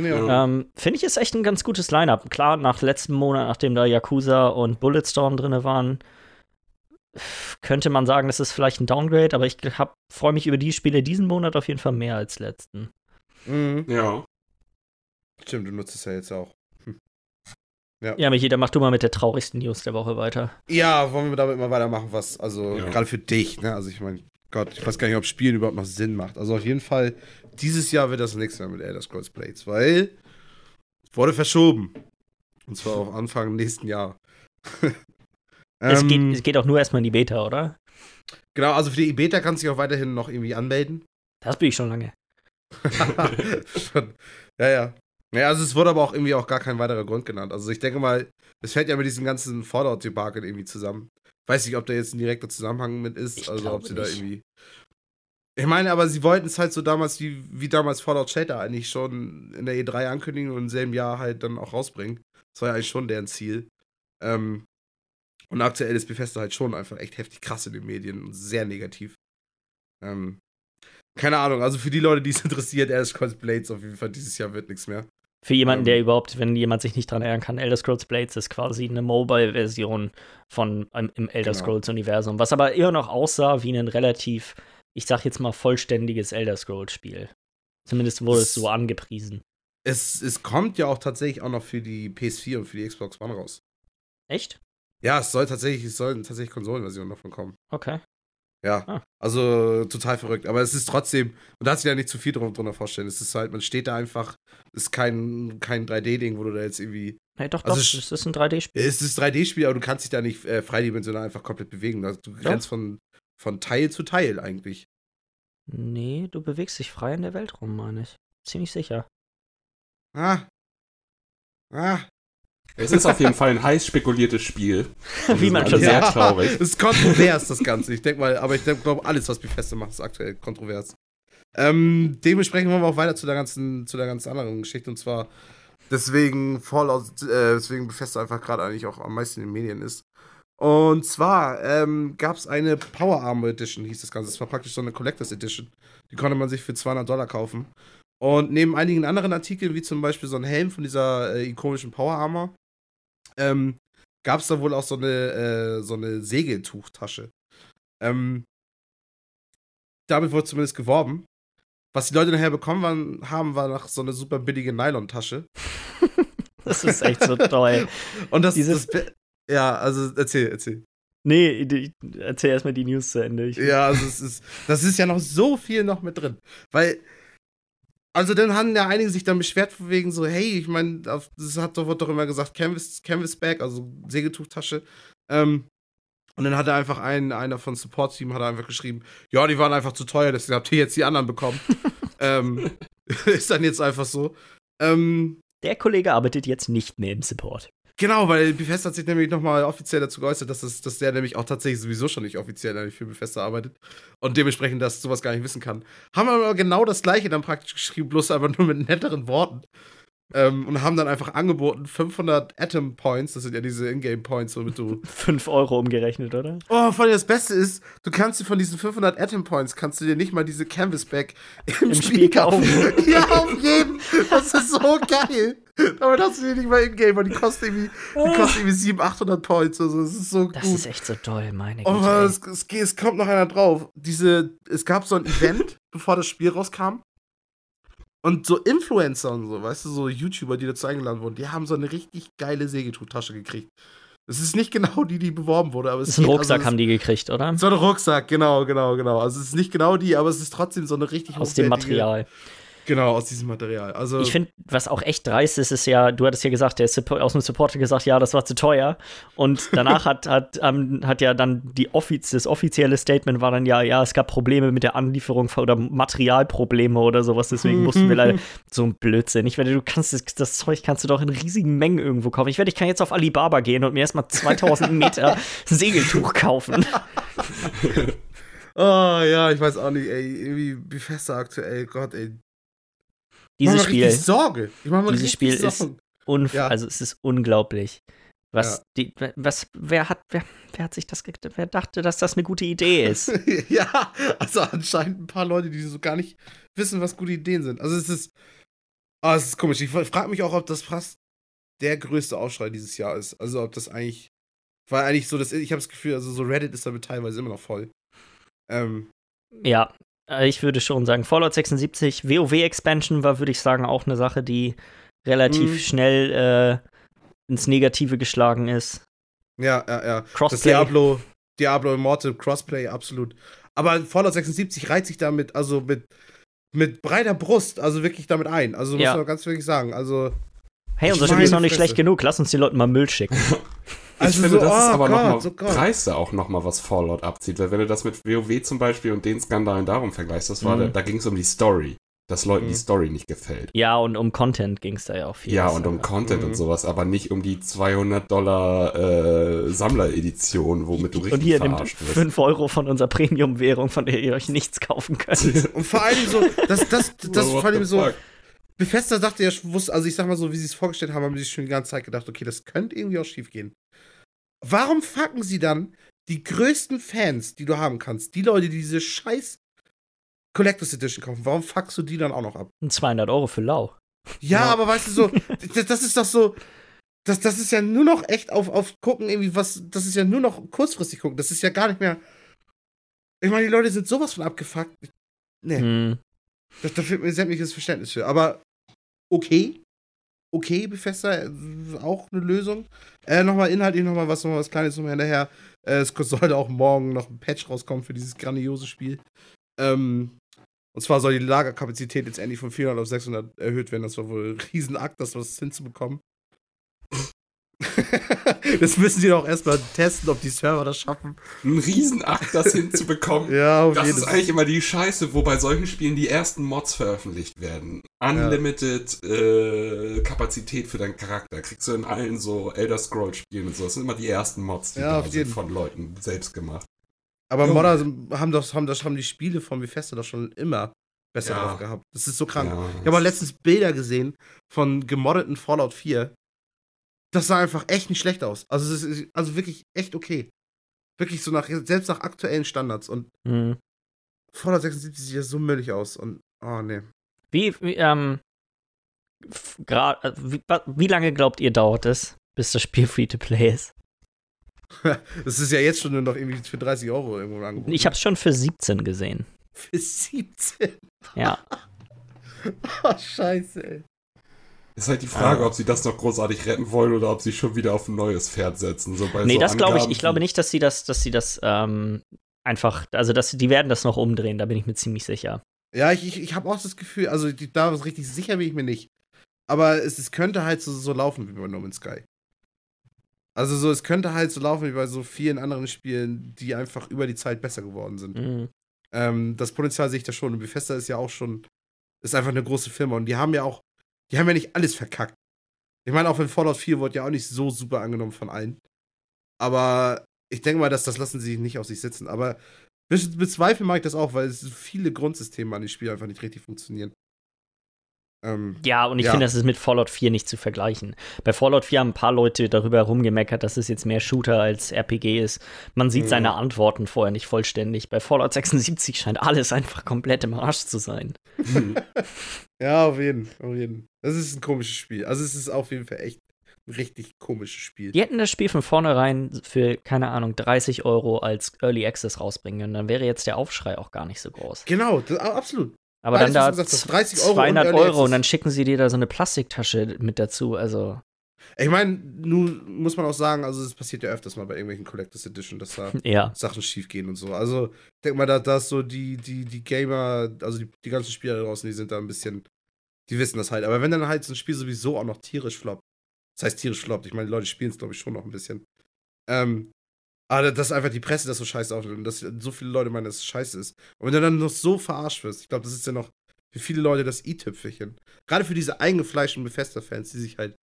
Ja. Ähm, Finde ich, ist echt ein ganz gutes Line-Up. Klar, nach letztem Monat, nachdem da Yakuza und Bulletstorm drin waren, könnte man sagen, das ist vielleicht ein Downgrade, aber ich freue mich über die Spiele diesen Monat auf jeden Fall mehr als letzten. Mhm. Ja. Stimmt, du nutzt es ja jetzt auch. Ja. ja, Michi, dann mach du mal mit der traurigsten News der Woche weiter. Ja, wollen wir damit mal weitermachen, was, also ja. gerade für dich, ne? Also ich meine, Gott, ich weiß gar nicht, ob Spielen überhaupt noch Sinn macht. Also auf jeden Fall, dieses Jahr wird das nichts mehr mit Elder Scrolls Blades, weil es wurde verschoben. Und zwar auf Anfang nächsten Jahr. es, geht, ähm, es geht auch nur erstmal in die Beta, oder? Genau, also für die Beta kannst du dich auch weiterhin noch irgendwie anmelden. Das bin ich schon lange. schon. Ja, ja. Ja, also es wurde aber auch irgendwie auch gar kein weiterer Grund genannt. Also ich denke mal, es fällt ja mit diesem ganzen Fallout-Debakel irgendwie zusammen. Weiß nicht, ob da jetzt ein direkter Zusammenhang mit ist, ich also ob sie nicht. da irgendwie. Ich meine, aber sie wollten es halt so damals wie, wie damals Fallout Shelter eigentlich schon in der E3 ankündigen und im selben Jahr halt dann auch rausbringen. Das war ja eigentlich schon deren Ziel. Ähm, und aktuell ist Bethesda halt schon einfach echt heftig krass in den Medien und sehr negativ. Ähm, keine Ahnung, also für die Leute, die es interessiert, Elder Scrolls Blades auf jeden Fall dieses Jahr wird nichts mehr. Für jemanden, der ähm. überhaupt, wenn jemand sich nicht dran erinnern kann, Elder Scrolls Blades ist quasi eine Mobile-Version von um, im Elder genau. Scrolls-Universum, was aber immer noch aussah wie ein relativ, ich sag jetzt mal, vollständiges Elder Scrolls-Spiel. Zumindest wurde es, es so angepriesen. Es, es kommt ja auch tatsächlich auch noch für die PS4 und für die Xbox One raus. Echt? Ja, es soll tatsächlich, es sollen tatsächlich Konsolenversionen davon kommen. Okay. Ja, ah. also total verrückt. Aber es ist trotzdem, man darf sich ja nicht zu viel drunter vorstellen. Es ist halt, man steht da einfach, ist kein, kein 3D-Ding, wo du da jetzt irgendwie. Nee, doch, also doch, es ist ein 3D-Spiel. Es ist ein 3D-Spiel, aber du kannst dich da nicht äh, freidimensional einfach komplett bewegen. Also du ja. rennst von, von Teil zu Teil eigentlich. Nee, du bewegst dich frei in der Welt rum, meine ich. Ziemlich sicher. Ah. Ah, es ist auf jeden Fall ein heiß spekuliertes Spiel. Wie man schon sehr traurig. Es ist kontrovers, das Ganze. Ich denke mal, aber ich glaube, alles, was Bethesda macht, ist aktuell kontrovers. Ähm, dementsprechend wollen wir auch weiter zu der ganzen, zu der ganz anderen Geschichte. Und zwar deswegen Fallout, äh, deswegen Bethesda einfach gerade eigentlich auch am meisten in den Medien ist. Und zwar ähm, gab es eine Power Armor Edition, hieß das Ganze. Das war praktisch so eine Collectors Edition. Die konnte man sich für 200 Dollar kaufen. Und neben einigen anderen Artikeln, wie zum Beispiel so ein Helm von dieser äh, ikonischen Power Armor, ähm, gab es da wohl auch so eine, äh, so eine Segeltuchtasche. Ähm, damit wurde zumindest geworben. Was die Leute nachher bekommen waren, haben, war noch so eine super billige Nylon-Tasche. das ist echt so toll. Und das, Dieses das, ja, also erzähl, erzähl. Nee, erzähl erstmal die News zu Ende. Ich ja, also es ist, das ist ja noch so viel noch mit drin. Weil, also dann haben ja einige sich dann beschwert wegen so, hey, ich meine, das hat doch, wird doch immer gesagt, Canvas, Canvas Bag, also Segeltuchtasche. Ähm, und dann hat er einfach einen, einer von Support Team hat einfach geschrieben, ja, die waren einfach zu teuer, deswegen habt ihr jetzt die anderen bekommen. ähm, ist dann jetzt einfach so. Ähm, Der Kollege arbeitet jetzt nicht mehr im Support. Genau, weil Bethesda hat sich nämlich nochmal offiziell dazu geäußert, dass, das, dass der nämlich auch tatsächlich sowieso schon nicht offiziell für Bethesda arbeitet und dementsprechend das sowas gar nicht wissen kann. Haben aber genau das gleiche dann praktisch geschrieben, bloß aber nur mit netteren Worten. Ähm, und haben dann einfach angeboten 500 Atom Points, das sind ja diese Ingame Points, womit du 5 Euro umgerechnet, oder? Oh, vor allem das Beste ist, du kannst dir von diesen 500 Atom Points kannst du dir nicht mal diese Canvas Bag im, Im Spiel, Spiel kaufen. ja, auf jeden. Das ist so geil. Hast du die nicht mal in-game, weil die kosten irgendwie, die kosten irgendwie 700, 800 Points. Also, das ist so das gut. ist echt so toll, meine oh, Güte. Oh, es, es, es, kommt noch einer drauf. Diese, es gab so ein Event, bevor das Spiel rauskam. Und so Influencer und so, weißt du, so YouTuber, die dazu eingeladen wurden, die haben so eine richtig geile Segeltuchtasche gekriegt. Es ist nicht genau die, die beworben wurde, aber es ist ein Rucksack also haben die gekriegt, oder? So ein Rucksack, genau, genau, genau. Also es ist nicht genau die, aber es ist trotzdem so eine richtig Aus dem Material. Genau, aus diesem Material. Also ich finde, was auch echt dreist ist, ist ja, du hattest ja gesagt, der Support, aus dem Supporter gesagt, ja, das war zu teuer. Und danach hat, hat, ähm, hat ja dann die offiz das offizielle Statement war dann ja, ja, es gab Probleme mit der Anlieferung oder Materialprobleme oder sowas, deswegen mussten wir leider so ein Blödsinn. Ich werde, du kannst das, das, Zeug kannst du doch in riesigen Mengen irgendwo kaufen. Ich werde, ich kann jetzt auf Alibaba gehen und mir erstmal 2000 Meter Segeltuch kaufen. oh ja, ich weiß auch nicht, ey, irgendwie Bethesda aktuell, Gott, ey, dieses Spiel. Sorge. Ich mach mal dieses Spiel Sorge. ist ja. also es ist unglaublich. Was ja. die, was, wer hat, wer, wer hat sich das, wer dachte, dass das eine gute Idee ist? ja, also anscheinend ein paar Leute, die so gar nicht wissen, was gute Ideen sind. Also es ist, oh, es ist komisch. Ich frage mich auch, ob das fast der größte Aufschrei dieses Jahr ist. Also ob das eigentlich, weil eigentlich so, das, ich habe das Gefühl, also so Reddit ist damit teilweise immer noch voll. Ähm, ja, ich würde schon sagen, Fallout 76, WoW Expansion war, würde ich sagen, auch eine Sache, die relativ mhm. schnell äh, ins Negative geschlagen ist. Ja, ja, ja. Crossplay. Das Diablo, Diablo Immortal Crossplay, absolut. Aber Fallout 76 reiht sich damit, also mit, mit breiter Brust, also wirklich damit ein. Also muss ja. man ganz wirklich sagen. Also. Hey, unser Spiel ist noch nicht schlecht genug. Lass uns den Leuten mal Müll schicken. Also ich finde, so, das oh ist aber nochmal oh Preise auch nochmal, was Fallout abzieht. Weil wenn du das mit WoW zum Beispiel und den Skandalen darum vergleichst, das war, mhm. da, da ging es um die Story. Dass Leuten mhm. die Story nicht gefällt. Ja, und um Content ging es da ja auch viel. Ja, und um Content mhm. und sowas, aber nicht um die 200 Dollar äh, Sammleredition, womit du richtig Und hier nimmt 5 Euro von unserer Premium-Währung, von der ihr euch nichts kaufen könnt. und vor allem so, das, das, das, das vor allem so, Bethesda dachte ja, wusste, also ich sag mal so, wie sie es vorgestellt haben, haben sie sich schon die ganze Zeit gedacht, okay, das könnte irgendwie auch schief gehen. Warum fucken sie dann die größten Fans, die du haben kannst, die Leute, die diese scheiß Collectors Edition kaufen, warum fuckst du die dann auch noch ab? 200 Euro für lau. Ja, ja. aber weißt du so, das, das, ist doch so, das, das ist ja nur noch echt auf, auf gucken, irgendwie was, das ist ja nur noch kurzfristig gucken, das ist ja gar nicht mehr. Ich meine, die Leute sind sowas von abgefuckt. Nee. Hm. Da, da fehlt mir sämtliches Verständnis für. Aber okay, okay, Bethesda, äh, auch eine Lösung. Äh, nochmal inhaltlich nochmal was, noch was Kleines nochmal hinterher. Äh, es sollte auch morgen noch ein Patch rauskommen für dieses grandiose Spiel. Ähm, und zwar soll die Lagerkapazität jetzt endlich von 400 auf 600 erhöht werden. Das war wohl ein Riesenakt, das was hinzubekommen. Das müssen sie doch erstmal testen, ob die Server das schaffen. Ein Riesenakt, das hinzubekommen. ja, auf Das ist eigentlich immer die Scheiße, wo bei solchen Spielen die ersten Mods veröffentlicht werden. Unlimited ja. äh, Kapazität für deinen Charakter. Kriegst du in allen so Elder Scrolls Spielen und so. Das sind immer die ersten Mods, die ja, sind von Leuten selbst gemacht. Aber jo. Modder haben das, haben das, haben die Spiele von Bethesda doch schon immer besser ja. drauf gehabt. Das ist so krank. Ja, ich habe mal letztens Bilder gesehen von gemoddeten Fallout 4 das sah einfach echt nicht schlecht aus. Also, es ist also wirklich echt okay. Wirklich so nach, selbst nach aktuellen Standards. Und mhm. Fallout 76 sieht ja so müllig aus. Und, oh, nee. Wie, wie ähm, grad, äh, wie, wie lange glaubt ihr dauert es, bis das Spiel free to play ist? das ist ja jetzt schon nur noch irgendwie für 30 Euro irgendwo angeboten. Ich habe es schon für 17 gesehen. Für 17? Ja. oh, scheiße, ey. Ist halt die Frage, ob sie das noch großartig retten wollen oder ob sie schon wieder auf ein neues Pferd setzen. So bei nee, so das glaube ich. Ich glaube nicht, dass sie das, dass sie das ähm, einfach, also dass die werden das noch umdrehen, da bin ich mir ziemlich sicher. Ja, ich, ich, ich habe auch das Gefühl, also die, da richtig sicher bin ich mir nicht. Aber es, es könnte halt so, so laufen wie bei No Man's Sky. Also so, es könnte halt so laufen wie bei so vielen anderen Spielen, die einfach über die Zeit besser geworden sind. Mhm. Ähm, das Potenzial sehe ich da schon. Und Bethesda ist ja auch schon, ist einfach eine große Firma. Und die haben ja auch, die haben ja nicht alles verkackt. Ich meine, auch wenn Fallout 4 wurde ja auch nicht so super angenommen von allen. Aber ich denke mal, dass das lassen sie nicht auf sich sitzen. Aber bezweifeln mag ich das auch, weil viele Grundsysteme an dem Spiel einfach nicht richtig funktionieren. Ähm, ja, und ich ja. finde, das ist mit Fallout 4 nicht zu vergleichen. Bei Fallout 4 haben ein paar Leute darüber rumgemeckert, dass es jetzt mehr Shooter als RPG ist. Man sieht mhm. seine Antworten vorher nicht vollständig. Bei Fallout 76 scheint alles einfach komplett im Arsch zu sein. ja, auf jeden, auf jeden. Das ist ein komisches Spiel. Also es ist auf jeden Fall echt ein richtig komisches Spiel. Die hätten das Spiel von vornherein für, keine Ahnung, 30 Euro als Early Access rausbringen können. Dann wäre jetzt der Aufschrei auch gar nicht so groß. Genau, das, absolut. Aber dann da gesagt, 30 Euro 200 Euro und dann schicken sie dir da so eine Plastiktasche mit dazu. Also. Ich meine, nun muss man auch sagen, also es passiert ja öfters mal bei irgendwelchen Collectors Edition, dass da ja. Sachen schief gehen und so. Also, ich denke mal, da, da ist so die, die, die Gamer, also die, die ganzen Spieler draußen, die sind da ein bisschen, die wissen das halt. Aber wenn dann halt so ein Spiel sowieso auch noch tierisch floppt, das heißt tierisch floppt, ich meine, die Leute spielen es, glaube ich, schon noch ein bisschen. Ähm, aber dass einfach die Presse das so scheiße aufnimmt und dass so viele Leute meinen, dass es scheiße ist. Und wenn du dann noch so verarscht wirst, ich glaube, das ist ja noch für viele Leute das i-Tüpfelchen. Gerade für diese eingefleischten Bethesda-Fans, die sich halt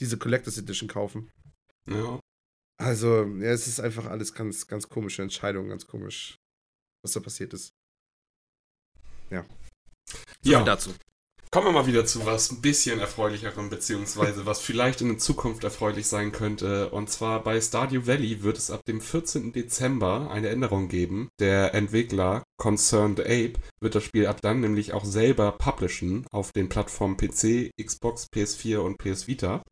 diese Collectors Edition kaufen. Ja. Also, ja, es ist einfach alles ganz, ganz komische Entscheidungen, ganz komisch, was da passiert ist. Ja. So ja. dazu. Kommen wir mal wieder zu was ein bisschen erfreulicherem, beziehungsweise was vielleicht in der Zukunft erfreulich sein könnte. Und zwar bei Stardew Valley wird es ab dem 14. Dezember eine Änderung geben. Der Entwickler Concerned Ape wird das Spiel ab dann nämlich auch selber publishen auf den Plattformen PC, Xbox, PS4 und PS Vita.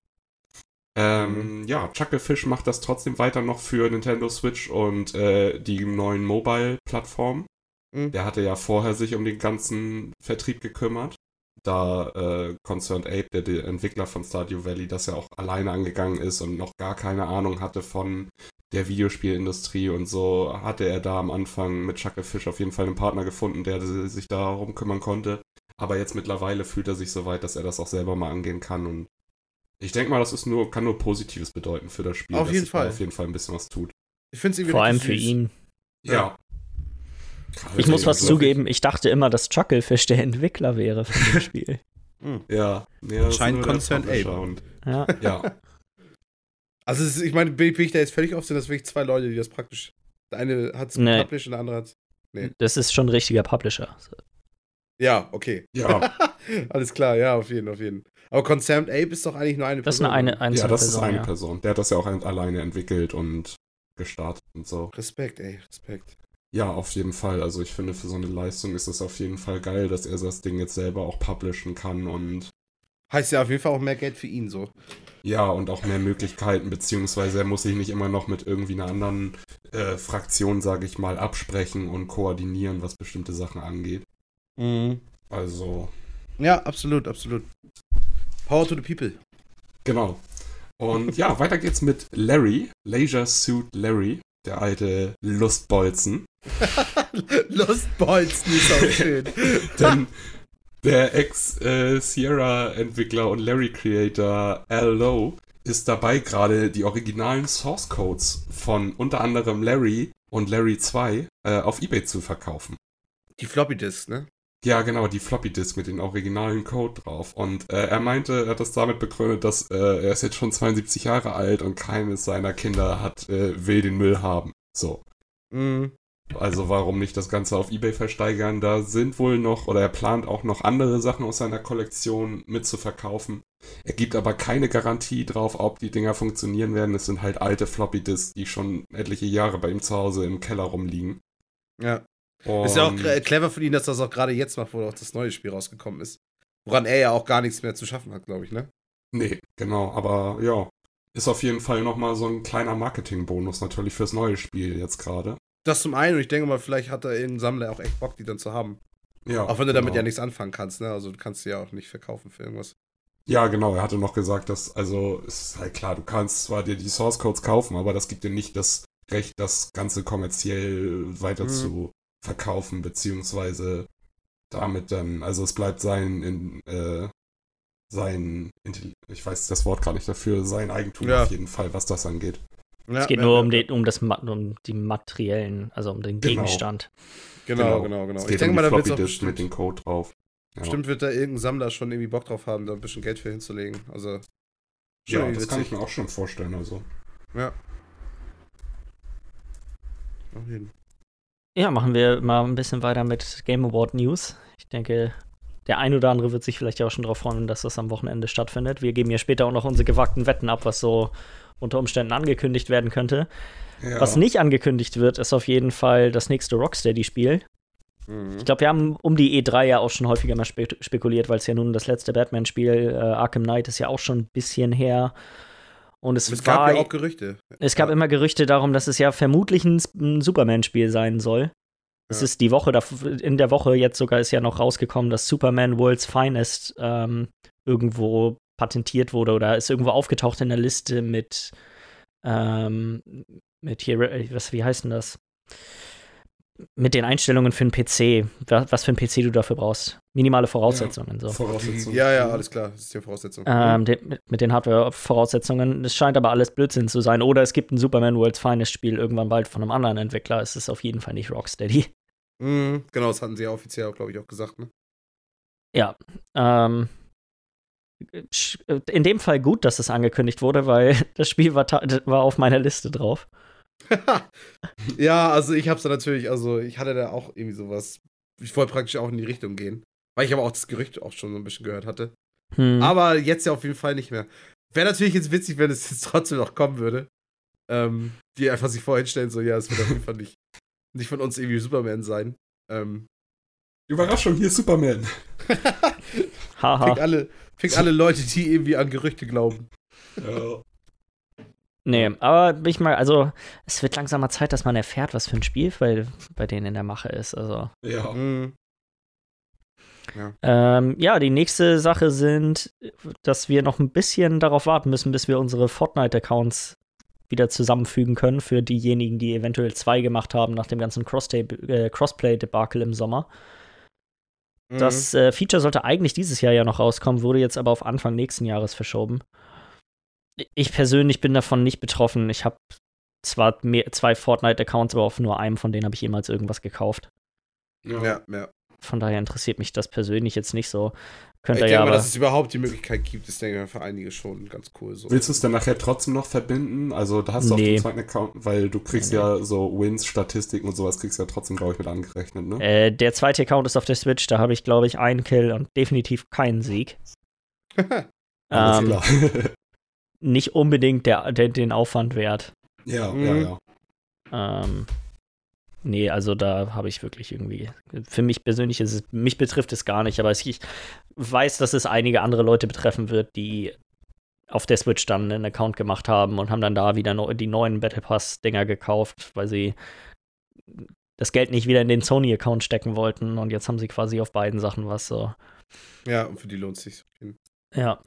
Ähm, mhm. ja, Chucklefish macht das trotzdem weiter noch für Nintendo Switch und äh, die neuen Mobile-Plattformen. Mhm. Der hatte ja vorher sich um den ganzen Vertrieb gekümmert da äh, Concerned Ape, der, der, Entwickler von Stardew Valley, das ja auch alleine angegangen ist und noch gar keine Ahnung hatte von der Videospielindustrie und so, hatte er da am Anfang mit Chucklefish auf jeden Fall einen Partner gefunden, der sich darum kümmern konnte. Aber jetzt mittlerweile fühlt er sich so weit, dass er das auch selber mal angehen kann und ich denke mal, das ist nur, kann nur Positives bedeuten für das Spiel, auf dass jeden Fall. auf jeden Fall ein bisschen was tut. Ich finde Vor allem für ihn. Ja, ich muss was zugeben, ich dachte immer, dass Chucklefish der Entwickler wäre von dem Spiel. Hm. Ja, ja scheint Concerned Ape. Und, ja. ja. Also, ist, ich meine, bin, ich da jetzt völlig auf, sind das wirklich zwei Leute, die das praktisch. Der eine hat es nee. gepublished und der andere hat es. Nee. Das ist schon ein richtiger Publisher. Ja, okay. Ja. Alles klar, ja, auf jeden, auf jeden. Aber Concerned Ape ist doch eigentlich nur eine Person. Das ist eine, eine Ja, das Person, ist eine ja. Person. Der hat das ja auch alleine entwickelt und gestartet und so. Respekt, ey, Respekt. Ja, auf jeden Fall. Also ich finde, für so eine Leistung ist es auf jeden Fall geil, dass er das Ding jetzt selber auch publishen kann und. Heißt ja auf jeden Fall auch mehr Geld für ihn so. Ja, und auch mehr Möglichkeiten, beziehungsweise er muss sich nicht immer noch mit irgendwie einer anderen äh, Fraktion, sage ich mal, absprechen und koordinieren, was bestimmte Sachen angeht. Mhm. Also. Ja, absolut, absolut. Power to the people. Genau. Und ja, weiter geht's mit Larry, Leisure Suit Larry der alte Lustbolzen. Lustbolzen ist auch schön. Denn der Ex-Sierra-Entwickler und Larry-Creator Al Lowe ist dabei gerade die originalen Source Codes von unter anderem Larry und Larry 2 äh, auf Ebay zu verkaufen. Die Floppy Disks, ne? Ja, genau, die Floppy Disk mit dem originalen Code drauf. Und äh, er meinte, er hat das damit begründet, dass äh, er ist jetzt schon 72 Jahre alt und keines seiner Kinder hat, äh, will den Müll haben. So. Mhm. Also warum nicht das Ganze auf Ebay versteigern? Da sind wohl noch, oder er plant auch noch andere Sachen aus seiner Kollektion mitzuverkaufen. Er gibt aber keine Garantie drauf, ob die Dinger funktionieren werden. Es sind halt alte Floppy Disks, die schon etliche Jahre bei ihm zu Hause im Keller rumliegen. Ja. Und ist ja auch clever für ihn, dass das auch gerade jetzt macht, wo auch das neue Spiel rausgekommen ist. Woran er ja auch gar nichts mehr zu schaffen hat, glaube ich, ne? Nee, genau, aber ja. Ist auf jeden Fall nochmal so ein kleiner Marketingbonus natürlich fürs neue Spiel jetzt gerade. Das zum einen und ich denke mal, vielleicht hat da irgendein Sammler auch echt Bock, die dann zu haben. Ja. Auch wenn du genau. damit ja nichts anfangen kannst, ne? Also du kannst sie ja auch nicht verkaufen für irgendwas. Ja, genau. Er hatte noch gesagt, dass, also, es ist halt klar, du kannst zwar dir die Source Codes kaufen, aber das gibt dir nicht das Recht, das Ganze kommerziell weiter mhm. zu verkaufen, beziehungsweise damit dann, also es bleibt sein, in, äh, sein, ich weiß das Wort gar nicht dafür, sein Eigentum ja. auf jeden Fall, was das angeht. Ja, es geht ja, nur um, den, um, das, um die materiellen, also um den genau. Gegenstand. Genau, genau, genau. genau. Es geht ich denke um mal, da wird es mit dem Code drauf. Ja. Bestimmt wird da irgendein Sammler schon irgendwie Bock drauf haben, da ein bisschen Geld für hinzulegen. Also. Ja, das witzig. kann ich mir auch schon vorstellen, also. Ja. Auf jeden. Ja, machen wir mal ein bisschen weiter mit Game Award News. Ich denke, der ein oder andere wird sich vielleicht auch schon darauf freuen, dass das am Wochenende stattfindet. Wir geben ja später auch noch unsere gewagten Wetten ab, was so unter Umständen angekündigt werden könnte. Ja. Was nicht angekündigt wird, ist auf jeden Fall das nächste Rocksteady-Spiel. Mhm. Ich glaube, wir haben um die E3 ja auch schon häufiger mal spe spekuliert, weil es ja nun das letzte Batman-Spiel, äh, Arkham Knight, ist ja auch schon ein bisschen her. Und es, es war, gab ja auch Gerüchte. Es gab ja. immer Gerüchte darum, dass es ja vermutlich ein, Superman-Spiel sein soll. Es ist die Woche, in der Woche jetzt sogar ist ja noch rausgekommen, dass Superman World's Finest ähm, irgendwo patentiert wurde oder ist irgendwo aufgetaucht in der Liste mit, ähm, mit hier, äh, was, wie heißt denn das? mit den Einstellungen für einen PC, was für einen PC du dafür brauchst. Minimale Voraussetzungen. Ja, so. Voraussetzungen. Ja, ja, alles klar. Das ist die Voraussetzung. Ähm, de mit, mit, den Hardware-Voraussetzungen. Es scheint aber alles Blödsinn zu sein. Oder es gibt ein Superman World's Finest Spiel irgendwann bald von einem anderen Entwickler. Es ist auf jeden Fall nicht Rocksteady. Mhm, genau, das hatten sie ja offiziell, glaube ich, auch gesagt, ne? Ja. Ähm, in dem Fall gut, dass es angekündigt wurde, weil das Spiel war, war auf meiner Liste drauf. ja, also ich hab's da natürlich, also ich hatte da auch irgendwie sowas. Ich wollte praktisch auch in die Richtung gehen. Weil ich aber auch das Gerücht auch schon so ein bisschen gehört hatte. Hm. Aber jetzt ja auf jeden Fall nicht mehr. Wäre natürlich jetzt witzig, wenn es jetzt trotzdem noch kommen würde. Ähm, die einfach sich vorhin stellen, so, ja, es wird auf jeden Fall nicht, nicht von uns irgendwie Superman sein. Ähm, Überraschung, hier ist Superman. Haha. fick, alle, fick alle Leute, die irgendwie an Gerüchte glauben. Ja. Nee, aber ich mal, also es wird langsam mal Zeit, dass man erfährt, was für ein Spiel bei, bei denen in der Mache ist. Also. Ja. Mhm. Ja. Ähm, ja, die nächste Sache sind, dass wir noch ein bisschen darauf warten müssen, bis wir unsere Fortnite-Accounts wieder zusammenfügen können für diejenigen, die eventuell zwei gemacht haben nach dem ganzen äh, Crossplay-Debakel im Sommer. Mhm. Das äh, Feature sollte eigentlich dieses Jahr ja noch rauskommen, wurde jetzt aber auf Anfang nächsten Jahres verschoben ich persönlich bin davon nicht betroffen. Ich habe zwar mehr, zwei Fortnite-Accounts, aber auf nur einem von denen habe ich jemals irgendwas gekauft. Ja, ja. Von daher interessiert mich das persönlich jetzt nicht so. Könnt ich denke ja mal, dass es überhaupt die Möglichkeit gibt, ist, denke ich, für einige schon ganz cool. So. Willst du es dann nachher trotzdem noch verbinden? Also, da hast du nee. auch den zweiten Account, weil du kriegst nee, ja so Wins, Statistiken und sowas, kriegst du ja trotzdem, glaube ich, mit angerechnet, ne? Äh, der zweite Account ist auf der Switch, da habe ich, glaube ich, einen Kill und definitiv keinen Sieg. ähm, nicht unbedingt der, der, den Aufwand wert. Ja, mhm. ja, ja. Ähm, nee, also da habe ich wirklich irgendwie. Für mich persönlich ist es, mich betrifft es gar nicht, aber ich weiß, dass es einige andere Leute betreffen wird, die auf der Switch dann einen Account gemacht haben und haben dann da wieder die neuen Battle Pass-Dinger gekauft, weil sie das Geld nicht wieder in den Sony-Account stecken wollten und jetzt haben sie quasi auf beiden Sachen was so. Ja, und für die lohnt es sich. Ja.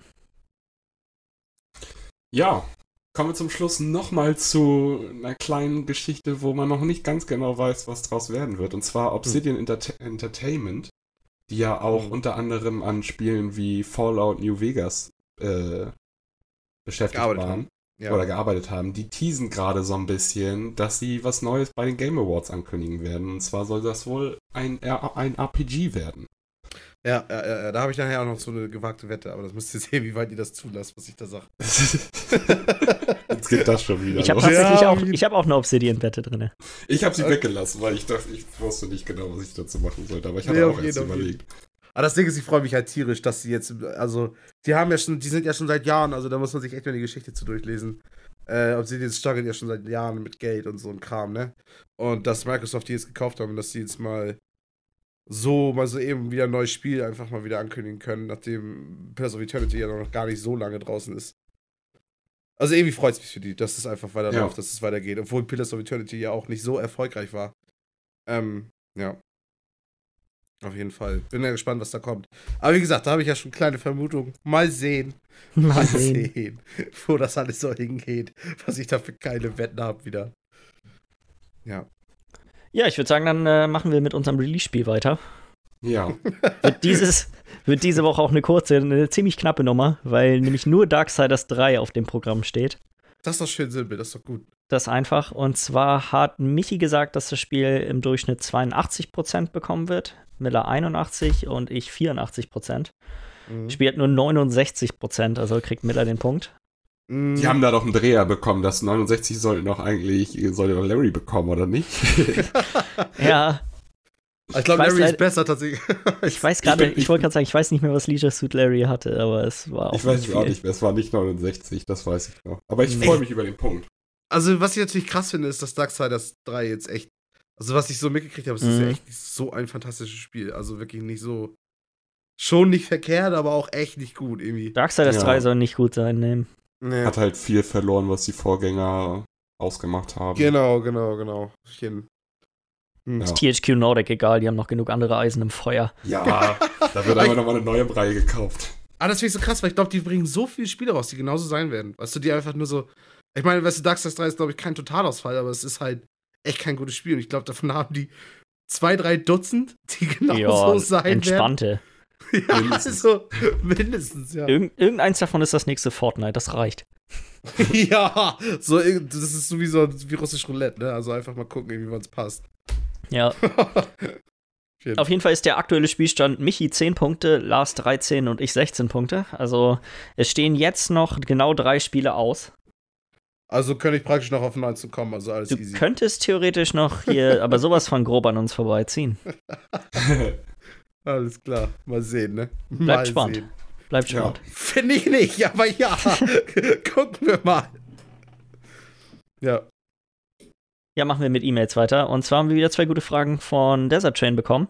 Ja, kommen wir zum Schluss nochmal zu einer kleinen Geschichte, wo man noch nicht ganz genau weiß, was draus werden wird. Und zwar Obsidian hm. Entertainment, die ja auch hm. unter anderem an Spielen wie Fallout New Vegas äh, beschäftigt gearbeitet waren. Ja. Oder gearbeitet haben. Die teasen gerade so ein bisschen, dass sie was Neues bei den Game Awards ankündigen werden. Und zwar soll das wohl ein, ein RPG werden. Ja, ja, ja, da habe ich nachher auch noch so eine gewagte Wette, aber das müsst ihr sehen, wie weit ihr das zulasst, was ich da sage. Jetzt geht das schon wieder. Ich habe tatsächlich ja, auch, ich hab auch eine Obsidian-Wette drin. Ich habe sie okay. weggelassen, weil ich dachte, ich wusste nicht genau, was ich dazu machen sollte, aber ich habe nee, auch erst überlegt. Aber das Ding ist, ich freue mich halt tierisch, dass sie jetzt, also, die haben ja schon, die sind ja schon seit Jahren, also da muss man sich echt mal die Geschichte zu durchlesen. Äh, Obsidian struggelt ja schon seit Jahren mit Geld und so ein Kram, ne? Und dass Microsoft die jetzt gekauft haben, dass sie jetzt mal so mal so eben wieder ein neues Spiel einfach mal wieder ankündigen können, nachdem Pillars of Eternity ja noch gar nicht so lange draußen ist. Also irgendwie freut es mich für die, dass es einfach weiterläuft, ja. dass es weitergeht. Obwohl Pillars of Eternity ja auch nicht so erfolgreich war. Ähm, ja. Auf jeden Fall. Bin ja gespannt, was da kommt. Aber wie gesagt, da habe ich ja schon kleine Vermutungen. Mal sehen. Mal sehen, wo das alles so hingeht. Was ich da für keine Wetten habe wieder. Ja. Ja, ich würde sagen, dann äh, machen wir mit unserem Release-Spiel weiter. Ja. wird, dieses, wird diese Woche auch eine kurze, eine ziemlich knappe Nummer, weil nämlich nur Darksiders 3 auf dem Programm steht. Das ist doch schön simpel, das ist doch gut. Das einfach. Und zwar hat Michi gesagt, dass das Spiel im Durchschnitt 82% bekommen wird. Miller 81 und ich 84%. Mhm. Spiel hat nur 69%, also kriegt Miller den Punkt. Mhm. Die haben da doch einen Dreher bekommen. Das 69 sollten doch eigentlich, sollte doch Larry bekommen, oder nicht? ja, ich glaube, Larry ist besser tatsächlich. ich weiß gerade, ich, ich wollte gerade sagen, ich weiß nicht mehr, was Leisure Suit Larry hatte, aber es war auch. Ich weiß viel. auch nicht mehr, es war nicht 69, das weiß ich noch. Aber ich nee. freue mich über den Punkt. Also, was ich natürlich krass finde, ist, dass Darksiders 3 jetzt echt. Also, was ich so mitgekriegt habe, es mhm. ist ja echt so ein fantastisches Spiel. Also, wirklich nicht so. Schon nicht verkehrt, aber auch echt nicht gut irgendwie. Darksiders ja. 3 soll nicht gut sein, nehmen. Nee. Hat halt viel verloren, was die Vorgänger ausgemacht haben. Genau, genau, genau. Hm. Ja. Ist THQ Nordic egal, die haben noch genug andere Eisen im Feuer. Ja, da wird aber nochmal eine neue Reihe gekauft. Ah, das finde ich so krass, weil ich glaube, die bringen so viele Spiele raus, die genauso sein werden. Weißt du, die einfach nur so. Ich meine, weißt du, Darksiders 3 ist, glaube ich, kein Totalausfall, aber es ist halt echt kein gutes Spiel. Und ich glaube, davon haben die zwei, drei Dutzend, die genauso ja, sein entspannte. werden. Ja, mindestens. also mindestens, ja. Irgend, irgendeins davon ist das nächste Fortnite, das reicht. ja, so, das ist so wie so wie russisch Roulette, ne? Also einfach mal gucken, wie man es passt. Ja. Auf jeden Fall ist der aktuelle Spielstand Michi 10 Punkte, Lars 13 und ich 16 Punkte. Also es stehen jetzt noch genau drei Spiele aus. Also könnte ich praktisch noch auf 19 kommen, also alles du easy. könntest theoretisch noch hier, aber sowas von grob an uns vorbeiziehen. alles klar, mal sehen, ne? Mal Bleibt spannend. Sehen. Bleibt spannend. Ja. Finde ich nicht, aber ja. Gucken wir mal. Ja. Ja, machen wir mit E-Mails weiter. Und zwar haben wir wieder zwei gute Fragen von Desert Train bekommen.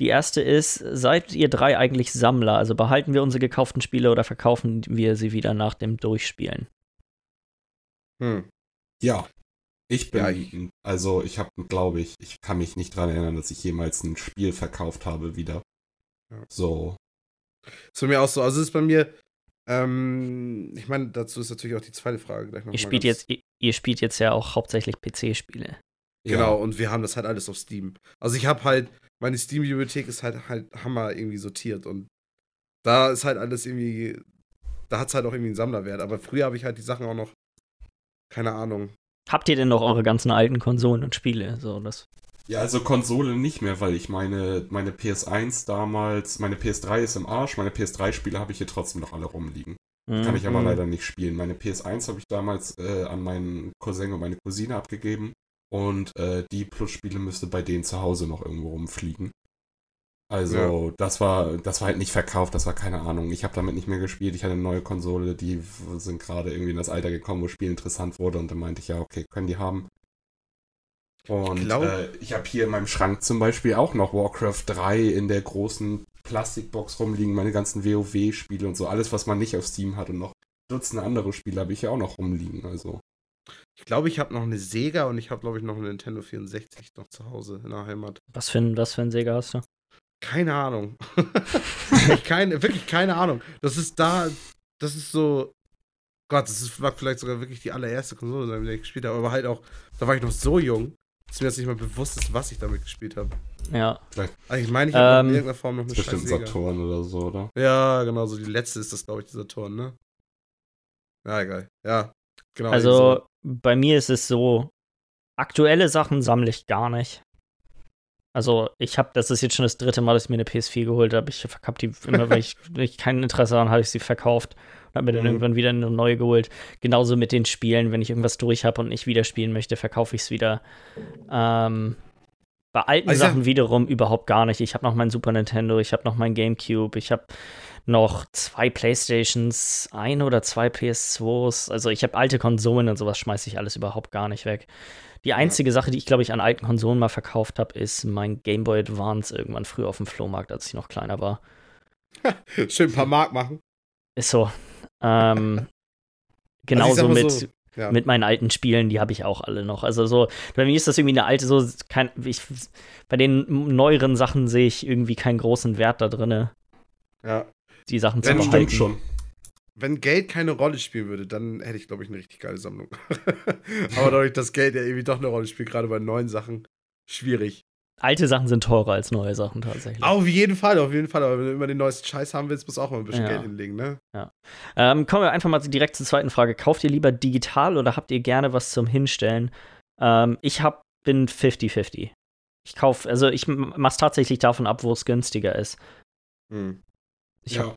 Die erste ist: Seid ihr drei eigentlich Sammler? Also behalten wir unsere gekauften Spiele oder verkaufen wir sie wieder nach dem Durchspielen? Hm. Ja. Ich bin, ja, also ich habe, glaube ich, ich kann mich nicht daran erinnern, dass ich jemals ein Spiel verkauft habe wieder. Ja. So. Ist bei mir auch so. Also es ist bei mir, ähm, ich meine, dazu ist natürlich auch die zweite Frage gleich noch. Ihr spielt, jetzt, ihr, ihr, spielt jetzt ja auch hauptsächlich PC-Spiele. Genau, ja. und wir haben das halt alles auf Steam. Also ich habe halt, meine Steam-Bibliothek ist halt halt Hammer irgendwie sortiert und da ist halt alles irgendwie, da hat es halt auch irgendwie einen Sammlerwert. Aber früher habe ich halt die Sachen auch noch, keine Ahnung. Habt ihr denn noch eure ganzen alten Konsolen und Spiele? So, das ja, also Konsole nicht mehr, weil ich meine, meine PS1 damals, meine PS3 ist im Arsch, meine PS3-Spiele habe ich hier trotzdem noch alle rumliegen. Mhm. Kann ich aber mhm. leider nicht spielen. Meine PS1 habe ich damals äh, an meinen Cousin und meine Cousine abgegeben und äh, die Plus-Spiele müsste bei denen zu Hause noch irgendwo rumfliegen. Also, ja. das war, das war halt nicht verkauft, das war keine Ahnung. Ich habe damit nicht mehr gespielt. Ich hatte eine neue Konsole, die sind gerade irgendwie in das Alter gekommen, wo Spiel interessant wurde und dann meinte ich, ja, okay, können die haben. Und ich, äh, ich habe hier in meinem Schrank zum Beispiel auch noch Warcraft 3 in der großen Plastikbox rumliegen, meine ganzen WoW-Spiele und so. Alles, was man nicht auf Steam hat und noch Dutzende andere Spiele habe ich ja auch noch rumliegen. Also. Ich glaube, ich habe noch eine Sega und ich habe, glaube ich, noch eine Nintendo 64 noch zu Hause in der Heimat. Was für ein, was für ein Sega hast du? Keine Ahnung. keine, wirklich keine Ahnung. Das ist da, das ist so. Gott, das ist, war vielleicht sogar wirklich die allererste Konsole, die ich gespielt habe, aber halt auch, da war ich noch so jung dass mir jetzt nicht mal bewusst ist, was ich damit gespielt habe. Ja. Also ich meine, ich habe ähm, in irgendeiner Form noch eine Bestimmt Saturn oder so, oder? Ja, genau, so die letzte ist das, glaube ich, die Saturn, ne? Ja, egal. Ja, genau. Also, so. bei mir ist es so, aktuelle Sachen sammle ich gar nicht. Also, ich habe, das ist jetzt schon das dritte Mal, dass ich mir eine PS4 geholt habe. Ich habe die immer, weil ich, ich kein Interesse daran habe, ich sie verkauft habe mir dann mhm. irgendwann wieder eine neue geholt. Genauso mit den Spielen, wenn ich irgendwas durch habe und nicht wieder spielen möchte, verkaufe ich es wieder. Ähm, bei alten also, Sachen wiederum überhaupt gar nicht. Ich habe noch mein Super Nintendo, ich habe noch mein GameCube, ich habe noch zwei Playstations, ein oder zwei PS2s. Also ich habe alte Konsolen und sowas schmeiße ich alles überhaupt gar nicht weg. Die einzige. Sache, die ich glaube ich an alten Konsolen mal verkauft habe, ist mein Game Boy Advance irgendwann früher auf dem Flohmarkt, als ich noch kleiner war. Schön ein paar Mark machen. Ist so. Ähm, genauso also mit, so, ja. mit meinen alten Spielen, die habe ich auch alle noch. Also so, bei mir ist das irgendwie eine alte, so kein, ich, bei den neueren Sachen sehe ich irgendwie keinen großen Wert da drin. Ja. Die Sachen zu behalten. Stimmt schon. Wenn Geld keine Rolle spielen würde, dann hätte ich, glaube ich, eine richtig geile Sammlung. Aber dadurch, dass Geld ja irgendwie doch eine Rolle spielt, gerade bei neuen Sachen, schwierig alte Sachen sind teurer als neue Sachen tatsächlich. Auf jeden Fall, auf jeden Fall. Aber wenn du immer den neuesten Scheiß haben willst, musst du auch mal ein bisschen ja. Geld hinlegen, ne? Ja. Ähm, kommen wir einfach mal direkt zur zweiten Frage. Kauft ihr lieber digital oder habt ihr gerne was zum Hinstellen? Ähm, ich hab, bin 50-50. Ich kaufe, also ich mach's tatsächlich davon ab, wo es günstiger ist. Hm. Ich ja. habe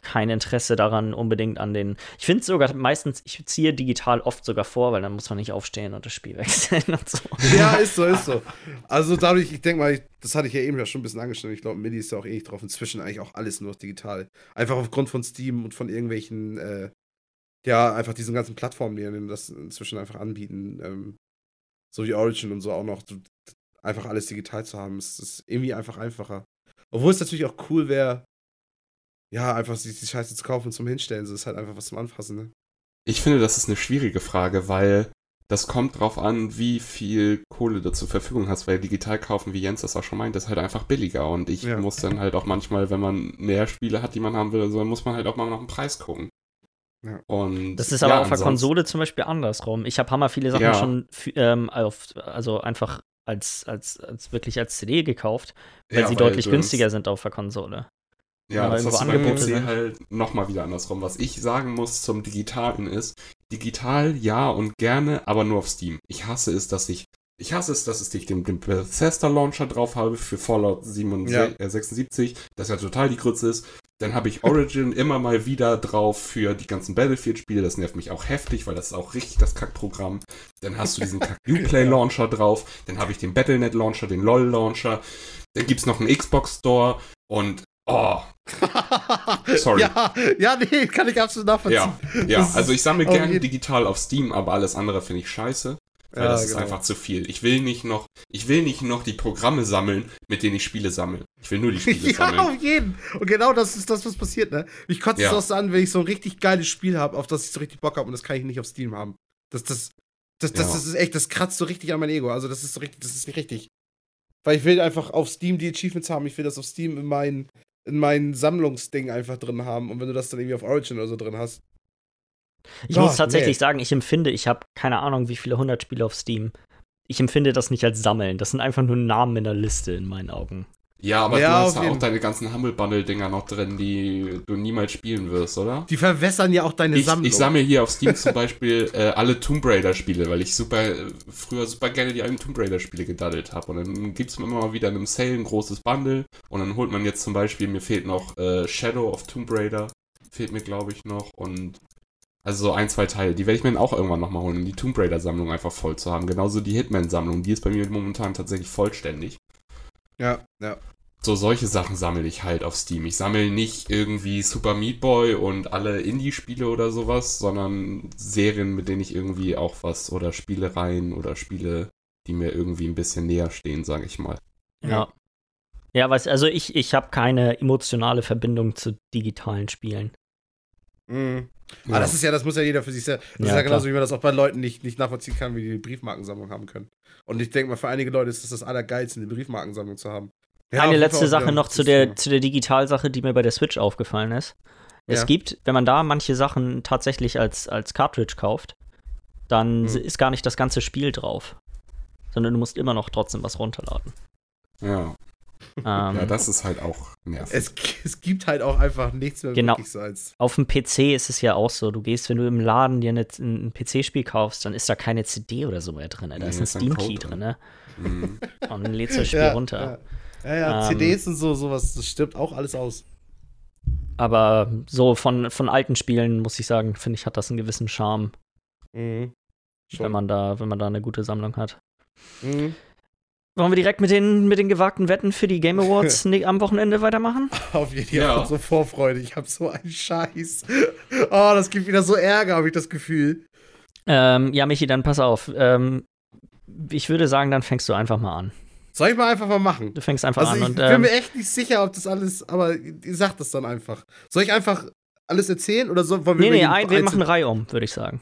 kein Interesse daran, unbedingt an den. Ich finde sogar meistens, ich ziehe digital oft sogar vor, weil dann muss man nicht aufstehen und das Spiel wechseln und so. Ja, ist so, ist so. Also dadurch, ich denke mal, das hatte ich ja eben ja schon ein bisschen angestellt. Ich glaube, Midi ist ja auch eh nicht drauf. Inzwischen eigentlich auch alles nur digital. Einfach aufgrund von Steam und von irgendwelchen, äh, ja, einfach diesen ganzen Plattformen, die das inzwischen einfach anbieten. Ähm, so wie Origin und so auch noch. Einfach alles digital zu haben, ist, ist irgendwie einfach einfacher. Obwohl es natürlich auch cool wäre, ja, einfach sich die Scheiße zu kaufen und zum Hinstellen. So ist halt einfach was zum Anfassen, ne? Ich finde, das ist eine schwierige Frage, weil das kommt drauf an, wie viel Kohle du zur Verfügung hast, weil digital kaufen, wie Jens das auch schon meint, ist halt einfach billiger und ich ja. muss dann halt auch manchmal, wenn man mehr Spiele hat, die man haben will, so, dann muss man halt auch mal nach dem Preis gucken. Ja. Und, das ist aber ja, auf der Konsole zum Beispiel andersrum. Ich habe hammer viele Sachen ja. schon ähm, auf, also einfach als, als, als wirklich als CD gekauft, weil sie weil deutlich günstiger sind auf der Konsole. Ja, das hast du beim PC halt nochmal wieder andersrum. Was ich sagen muss zum Digitalen ist, digital ja und gerne, aber nur auf Steam. Ich hasse es, dass ich ich hasse es, dass ich den, den Bethesda Launcher drauf habe für Fallout 77, ja. äh, 76, das ja total die Grütze ist. Dann habe ich Origin immer mal wieder drauf für die ganzen Battlefield-Spiele. Das nervt mich auch heftig, weil das ist auch richtig das Kackprogramm. Dann hast du diesen Kack-Uplay-Launcher drauf. Dann habe ich den Battlenet-Launcher, den LOL-Launcher. Dann gibt es noch einen Xbox-Store. Und Oh. Sorry. ja, ja, nee, kann ich absolut nachvollziehen. Ja, ja. also ich sammle gerne digital auf Steam, aber alles andere finde ich scheiße. Weil ja, das genau. ist einfach zu viel. Ich will nicht noch, ich will nicht noch die Programme sammeln, mit denen ich Spiele sammle. Ich will nur die Spiele ja, sammeln. Ja, auf jeden. Und genau das ist das, was passiert, ne? Ich kotze es auch so an, wenn ich so ein richtig geiles Spiel habe, auf das ich so richtig Bock habe und das kann ich nicht auf Steam haben. Das, das, das, das, das ist echt, das kratzt so richtig an mein Ego. Also das ist so richtig, das ist nicht richtig. Weil ich will einfach auf Steam die Achievements haben, ich will das auf Steam in meinen in mein Sammlungsding einfach drin haben. Und wenn du das dann irgendwie auf Origin oder so drin hast. Ich oh, muss tatsächlich nee. sagen, ich empfinde, ich habe keine Ahnung, wie viele hundert Spiele auf Steam. Ich empfinde das nicht als Sammeln. Das sind einfach nur Namen in der Liste in meinen Augen. Ja, aber ja, du hast ja auch deine ganzen Humble Bundle-Dinger noch drin, die du niemals spielen wirst, oder? Die verwässern ja auch deine ich, Sammlung. Ich sammle hier auf Steam zum Beispiel äh, alle Tomb Raider-Spiele, weil ich super früher super gerne die alten Tomb Raider-Spiele gedaddelt habe. Und dann gibt es immer mal wieder in einem Sale ein großes Bundle. Und dann holt man jetzt zum Beispiel, mir fehlt noch äh, Shadow of Tomb Raider. Fehlt mir, glaube ich, noch. Und also so ein, zwei Teile. Die werde ich mir dann auch irgendwann nochmal holen, um die Tomb Raider-Sammlung einfach voll zu haben. Genauso die Hitman-Sammlung. Die ist bei mir momentan tatsächlich vollständig. Ja, ja so solche Sachen sammle ich halt auf Steam. Ich sammle nicht irgendwie Super Meat Boy und alle Indie-Spiele oder sowas, sondern Serien, mit denen ich irgendwie auch was oder Spielereien oder Spiele, die mir irgendwie ein bisschen näher stehen, sage ich mal. Ja. Ja, weiß, also ich, ich habe keine emotionale Verbindung zu digitalen Spielen. Mhm. Ja. Aber das ist ja, das muss ja jeder für sich selbst. Das ja, ist ja genauso, wie man das auch bei Leuten nicht, nicht nachvollziehen kann, wie die Briefmarkensammlung haben können. Und ich denke mal, für einige Leute ist das das Allergeilste, eine Briefmarkensammlung zu haben. Ja, Eine letzte Sache noch zu der, zu der Digitalsache, die mir bei der Switch aufgefallen ist. Es ja. gibt, wenn man da manche Sachen tatsächlich als, als Cartridge kauft, dann hm. ist gar nicht das ganze Spiel drauf. Sondern du musst immer noch trotzdem was runterladen. Ja. Ähm, ja, das ist halt auch nervig. Es, es gibt halt auch einfach nichts mehr genau. wirklich so als. Auf dem PC ist es ja auch so. Du gehst, wenn du im Laden dir eine, ein PC-Spiel kaufst, dann ist da keine CD oder so mehr drin. Da nee, ist ein Steam-Key drin. drin. Mhm. Und dann lädst du das Spiel ja, runter. Ja. Ja, ja, ähm, CDs und so, sowas, das stirbt auch alles aus. Aber so von, von alten Spielen, muss ich sagen, finde ich, hat das einen gewissen Charme. Mhm. Wenn man da, wenn man da eine gute Sammlung hat. Mhm. Wollen wir direkt mit den, mit den gewagten Wetten für die Game Awards am Wochenende weitermachen? Auf jeden Fall. Ja. So Vorfreude. Ich habe so einen Scheiß. Oh, das gibt wieder so Ärger, habe ich das Gefühl. Ähm, ja, Michi, dann pass auf. Ähm, ich würde sagen, dann fängst du einfach mal an. Soll ich mal einfach mal machen? Du fängst einfach also an. Ich und, bin ähm, mir echt nicht sicher, ob das alles, aber ihr sagt das dann einfach. Soll ich einfach alles erzählen oder so? Wollen wir nee, nee, ein, wir machen Reihe um, würde ich sagen.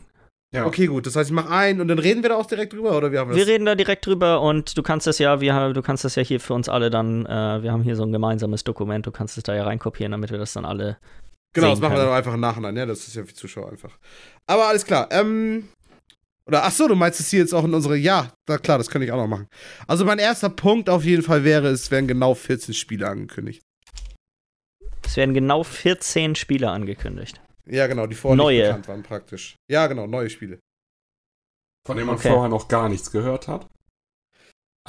Ja. Okay, gut. Das heißt, ich mache einen und dann reden wir da auch direkt drüber, oder wir haben das? Wir reden da direkt drüber und du kannst das ja, wir, du kannst das ja hier für uns alle dann, äh, wir haben hier so ein gemeinsames Dokument, du kannst es da ja reinkopieren, damit wir das dann alle. Genau, das machen können. wir dann einfach im Nachhinein, ja, das ist ja für die Zuschauer einfach. Aber alles klar. Ähm, oder ach so, du meinst es hier jetzt auch in unsere. Ja, na klar, das könnte ich auch noch machen. Also mein erster Punkt auf jeden Fall wäre, es werden genau 14 Spiele angekündigt. Es werden genau 14 Spiele angekündigt. Ja, genau, die vorher neue. nicht bekannt waren praktisch. Ja, genau, neue Spiele. Von denen man okay. vorher noch gar nichts gehört hat.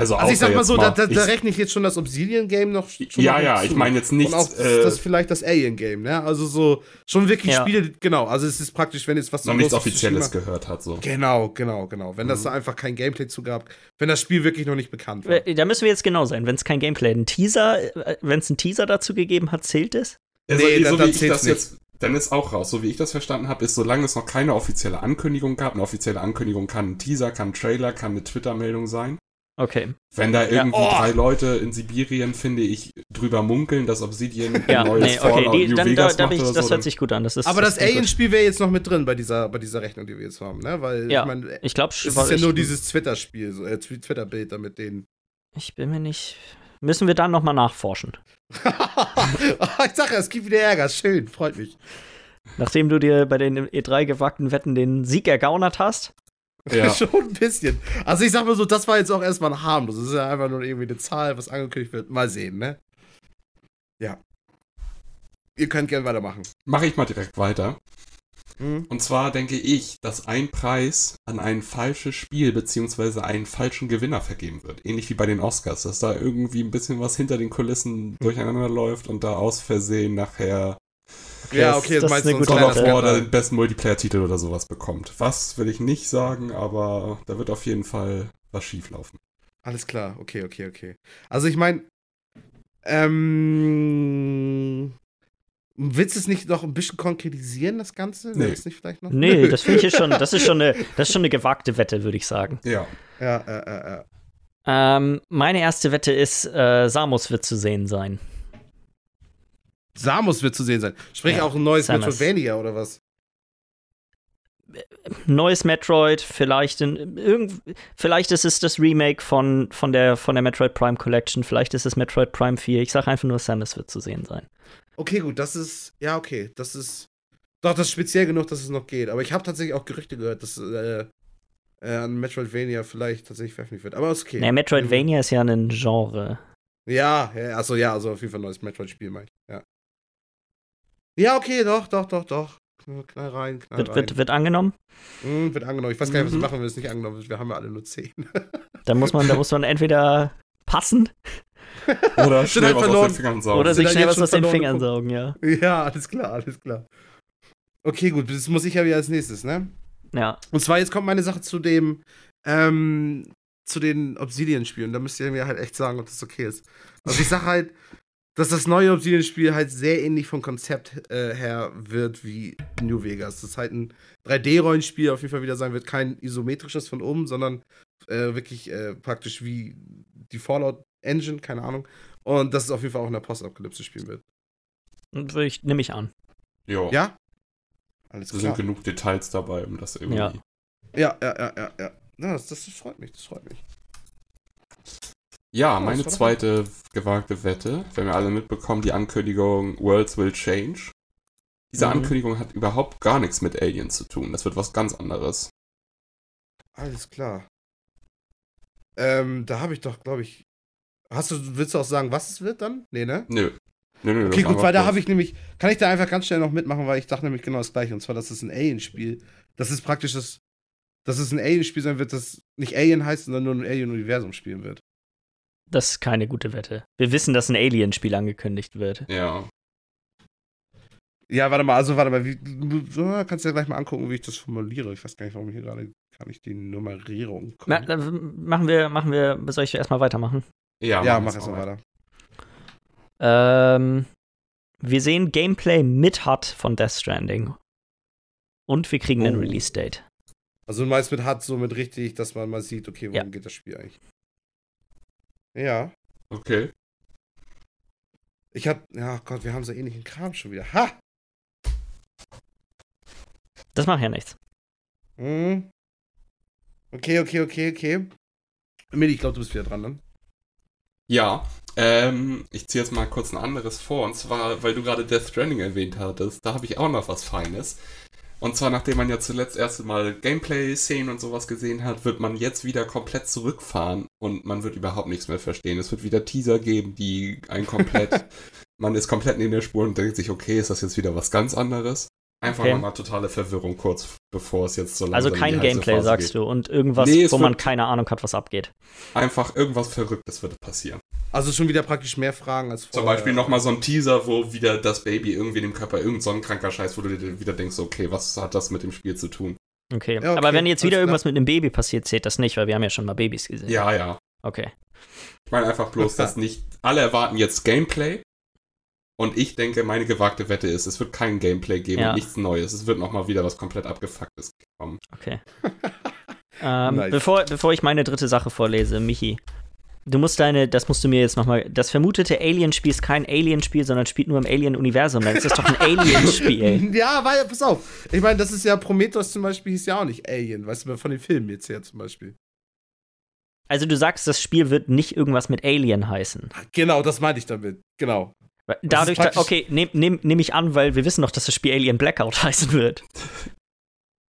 Also, also ich sag mal so, mal, da, da, da, rechne ich jetzt schon das Obsidian-Game noch. Schon ja, noch ja, ich meine jetzt nicht. Und auch äh, das vielleicht das Alien-Game, ne? Also so, schon wirklich ja. Spiele, genau. Also es ist praktisch, wenn jetzt was Noch nichts Offizielles gehört hat, so. Genau, genau, genau. Wenn mhm. das da einfach kein Gameplay zu gab, wenn das Spiel wirklich noch nicht bekannt war. Da müssen wir jetzt genau sein, wenn es kein Gameplay, ein Teaser, äh, wenn es einen Teaser dazu gegeben hat, zählt es? Also, nee, so, wie ich das nicht. jetzt dann ist auch raus. So wie ich das verstanden habe, ist, solange es noch keine offizielle Ankündigung gab, eine offizielle Ankündigung kann ein Teaser, kann ein Trailer, kann eine Twitter-Meldung sein. Okay. Wenn da irgendwie ja, oh. drei Leute in Sibirien, finde ich, drüber munkeln, dass Obsidian ja, ein neues nee, okay, Fallout die, New dann, Vegas da, da ich, Das so, hört sich gut an. Das ist, aber das, das Alien-Spiel wäre jetzt noch mit drin bei dieser, bei dieser Rechnung, die wir jetzt haben, ne? Weil, ja, ich meine, ich glaube, es ist ja nur dieses Twitter-Spiel, so, äh, Twitter-Bild da mit denen. Ich bin mir nicht. Müssen wir dann nochmal nachforschen. ich sage, es gibt wieder Ärger. Schön, freut mich. Nachdem du dir bei den E3 gewagten Wetten den Sieg ergaunert hast? Ja. Schon ein bisschen. Also ich sag mal so, das war jetzt auch erstmal harmlos. Das ist ja einfach nur irgendwie eine Zahl, was angekündigt wird. Mal sehen, ne? Ja. Ihr könnt gerne weitermachen. Mache ich mal direkt weiter. Mhm. Und zwar denke ich, dass ein Preis an ein falsches Spiel beziehungsweise einen falschen Gewinner vergeben wird. Ähnlich wie bei den Oscars, dass da irgendwie ein bisschen was hinter den Kulissen durcheinander läuft und da aus Versehen nachher ja, okay, das meinst du God of War den besten Multiplayer-Titel oder sowas bekommt. Was will ich nicht sagen, aber da wird auf jeden Fall was schieflaufen. Alles klar, okay, okay, okay. Also ich meine, ähm, Willst du es nicht noch ein bisschen konkretisieren, das Ganze? Nee, das, nicht vielleicht noch? nee, das finde ich schon, das ist schon eine, das ist schon eine gewagte Wette, würde ich sagen. Ja. Ja, äh, äh, äh. Ähm, meine erste Wette ist, äh, Samus wird zu sehen sein. Samus wird zu sehen sein. Sprich ja, auch ein neues Samus. Metroidvania oder was? Neues Metroid, vielleicht in, irgend, vielleicht ist es das Remake von, von, der, von der Metroid Prime Collection, vielleicht ist es Metroid Prime 4. Ich sage einfach nur, Samus wird zu sehen sein. Okay, gut, das ist, ja, okay, das ist, doch, das ist speziell genug, dass es noch geht. Aber ich habe tatsächlich auch Gerüchte gehört, dass äh, äh, an Metroidvania vielleicht tatsächlich veröffentlicht wird. Aber ist okay. Nee, Metroidvania ist ja ein Genre. Ja, ja, also ja, also auf jeden Fall ein neues Metroid-Spiel, ich. Ja. Ja, okay, doch, doch, doch, doch. Knall rein, knall wird, rein. Wird, wird angenommen? Mhm, wird angenommen. Ich weiß gar nicht, was wir mhm. machen, wenn es nicht angenommen wird. Wir haben ja alle nur 10. da muss man, da muss man entweder passen oder schnell was aus den Fingern saugen. Oder sich schnell was aus den Fingern saugen, ja. Ja, alles klar, alles klar. Okay, gut, das muss ich ja wieder als nächstes, ne? Ja. Und zwar, jetzt kommt meine Sache zu dem, ähm, zu den Obsidian-Spielen. Da müsst ihr mir halt echt sagen, ob das okay ist. Also ich sag halt, dass das neue Obsidian-Spiel halt sehr ähnlich vom Konzept äh, her wird wie New Vegas. Das ist halt ein 3D-Rollenspiel auf jeden Fall wieder sein wird, kein isometrisches von oben, sondern äh, wirklich äh, praktisch wie die Fallout Engine, keine Ahnung. Und dass es auf jeden Fall auch in der Postapokalypse spielen wird. Und ich nehme ich an. Jo. Ja? Alles klar. Da sind genug Details dabei, um das irgendwie. Ja, ja, ja, ja, ja. ja. das, das freut mich, das freut mich. Ja, meine zweite gewagte Wette, wenn wir alle mitbekommen, die Ankündigung Worlds will change. Diese mhm. Ankündigung hat überhaupt gar nichts mit Aliens zu tun. Das wird was ganz anderes. Alles klar. Ähm, da habe ich doch, glaube ich. Hast du, willst du auch sagen, was es wird dann? Nee, ne? Nö. Nö, nö, okay, gut, weil da habe ich nämlich, kann ich da einfach ganz schnell noch mitmachen, weil ich dachte nämlich genau das gleiche. Und zwar, das ist ein Alien-Spiel. Das ist praktisch das, dass es ein Alien-Spiel sein wird, das nicht Alien heißt, sondern nur ein Alien-Universum spielen wird. Das ist keine gute Wette. Wir wissen, dass ein Alien-Spiel angekündigt wird. Ja. Ja, warte mal, also warte mal, wie, du, kannst du ja gleich mal angucken, wie ich das formuliere. Ich weiß gar nicht, warum hier gerade kann ich die Nummerierung. Na, machen wir, machen wir, soll ich erstmal weitermachen? Ja, ja mach erstmal weiter. Ähm, wir sehen Gameplay mit HUD von Death Stranding. Und wir kriegen oh. einen Release-Date. Also du meinst mit HUD so mit richtig, dass man mal sieht, okay, worum ja. geht das Spiel eigentlich? Ja. Okay. Ich hab, ja Gott, wir haben so ähnlichen Kram schon wieder. Ha! Das macht ja nichts. Mhm. Okay, okay, okay, okay. Medi, ich glaube, du bist wieder dran, ne? Ja, ähm, ich ziehe jetzt mal kurz ein anderes vor. Und zwar, weil du gerade Death Stranding erwähnt hattest, da habe ich auch noch was Feines. Und zwar, nachdem man ja zuletzt erst mal Gameplay-Szenen und sowas gesehen hat, wird man jetzt wieder komplett zurückfahren und man wird überhaupt nichts mehr verstehen. Es wird wieder Teaser geben, die ein komplett, man ist komplett neben der Spur und denkt sich, okay, ist das jetzt wieder was ganz anderes? Einfach okay. nochmal totale Verwirrung kurz bevor es jetzt so langsam Also kein Gameplay, Phase sagst geht. du, und irgendwas, nee, wo man keine Ahnung hat, was abgeht. Einfach irgendwas Verrücktes wird passieren. Also schon wieder praktisch mehr Fragen als vorher. Zum Beispiel nochmal so ein Teaser, wo wieder das Baby irgendwie in dem Körper irgend so ein kranker Scheiß, wo du dir wieder denkst, okay, was hat das mit dem Spiel zu tun? Okay, ja, okay. aber wenn jetzt wieder irgendwas mit einem Baby passiert, zählt das nicht, weil wir haben ja schon mal Babys gesehen. Ja, ja. Okay. Ich meine einfach bloß, dass nicht alle erwarten jetzt Gameplay, und ich denke, meine gewagte Wette ist, es wird kein Gameplay geben ja. und nichts Neues. Es wird nochmal wieder was komplett abgefucktes kommen. Okay. ähm, nice. bevor, bevor ich meine dritte Sache vorlese, Michi, du musst deine, das musst du mir jetzt nochmal, das vermutete Alien-Spiel ist kein Alien-Spiel, sondern spielt nur im Alien-Universum. Das ist doch ein Alien-Spiel. ja, weil, pass auf. Ich meine, das ist ja, Prometheus zum Beispiel hieß ja auch nicht Alien, weißt du, von den Filmen jetzt her zum Beispiel. Also du sagst, das Spiel wird nicht irgendwas mit Alien heißen. Genau, das meinte ich damit. Genau. Dadurch, da, okay, nehme nehm, nehm ich an, weil wir wissen doch, dass das Spiel Alien Blackout heißen wird.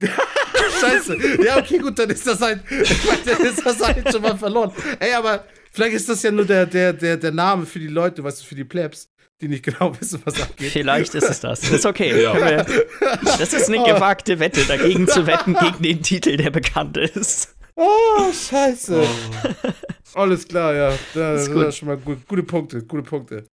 Scheiße. Ja, okay, gut, dann ist das halt, ich meine, dann ist das halt schon mal verloren. Ey, aber vielleicht ist das ja nur der, der, der, der Name für die Leute, weißt du, für die Plebs, die nicht genau wissen, was abgeht. Vielleicht ist es das. Ist okay. Ja. Das ist eine gewagte Wette, dagegen zu wetten, gegen den Titel, der bekannt ist. Oh, scheiße. Oh. Alles klar, ja. Das, ist, gut. das ist schon mal gut. Gute Punkte, gute Punkte.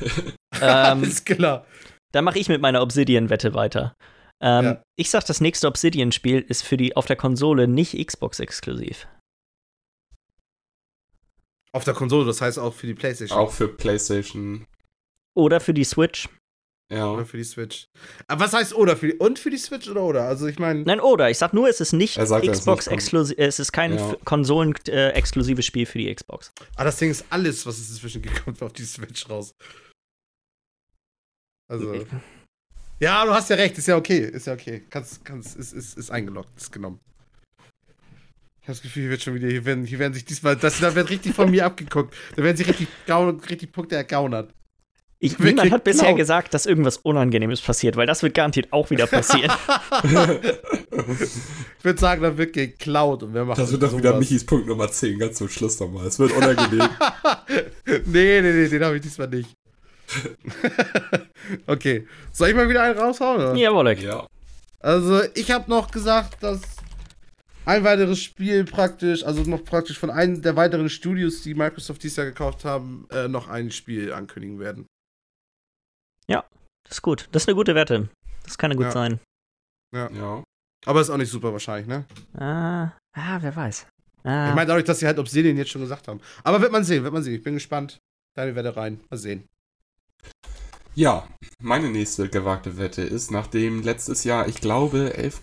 ähm, Alles klar. Dann mache ich mit meiner Obsidian-Wette weiter. Ähm, ja. Ich sag, das nächste Obsidian-Spiel ist für die auf der Konsole nicht Xbox-exklusiv. Auf der Konsole, das heißt auch für die PlayStation. Auch für PlayStation. Oder für die Switch. Ja. Oder für die Switch. Aber was heißt oder für die, und für die Switch oder oder? Also ich meine. Nein, oder. Ich sag nur, es ist nicht Xbox exklusiv. Es ist kein ja. Konsolen-exklusives äh, Spiel für die Xbox. Ah, das Ding ist alles, was es inzwischen gibt, kommt auf die Switch raus. Also. Ja, du hast ja recht, ist ja okay. Ist ja okay. Kannst, kannst, ist, ist, ist eingeloggt, ist genommen. Ich habe das Gefühl, hier wird schon wieder, hier werden, hier werden sich diesmal, das, da wird richtig von mir abgeguckt. Da werden sich richtig, richtig Punkte ergaunert. Ich, niemand hat bisher genau. gesagt, dass irgendwas Unangenehmes passiert, weil das wird garantiert auch wieder passieren. ich würde sagen, da wird geklaut und wer macht Das wird doch wieder Michis Punkt Nummer 10, ganz zum Schluss nochmal. Es wird unangenehm. nee, nee, nee, den habe ich diesmal nicht. okay. Soll ich mal wieder einen raushauen? Oder? Jawohl. Ja. Also, ich habe noch gesagt, dass ein weiteres Spiel praktisch, also noch praktisch von einem der weiteren Studios, die Microsoft dieses Jahr gekauft haben, äh, noch ein Spiel ankündigen werden. Ja, das ist gut. Das ist eine gute Wette. Das kann ja gut ja. sein. Ja. ja. Aber ist auch nicht super wahrscheinlich, ne? Ah, ah wer weiß. Ah. Ich meine dadurch, dass sie halt Obsidian jetzt schon gesagt haben. Aber wird man sehen, wird man sehen. Ich bin gespannt. Deine Wette rein. Mal sehen. Ja, meine nächste gewagte Wette ist, nachdem letztes Jahr, ich glaube, 11,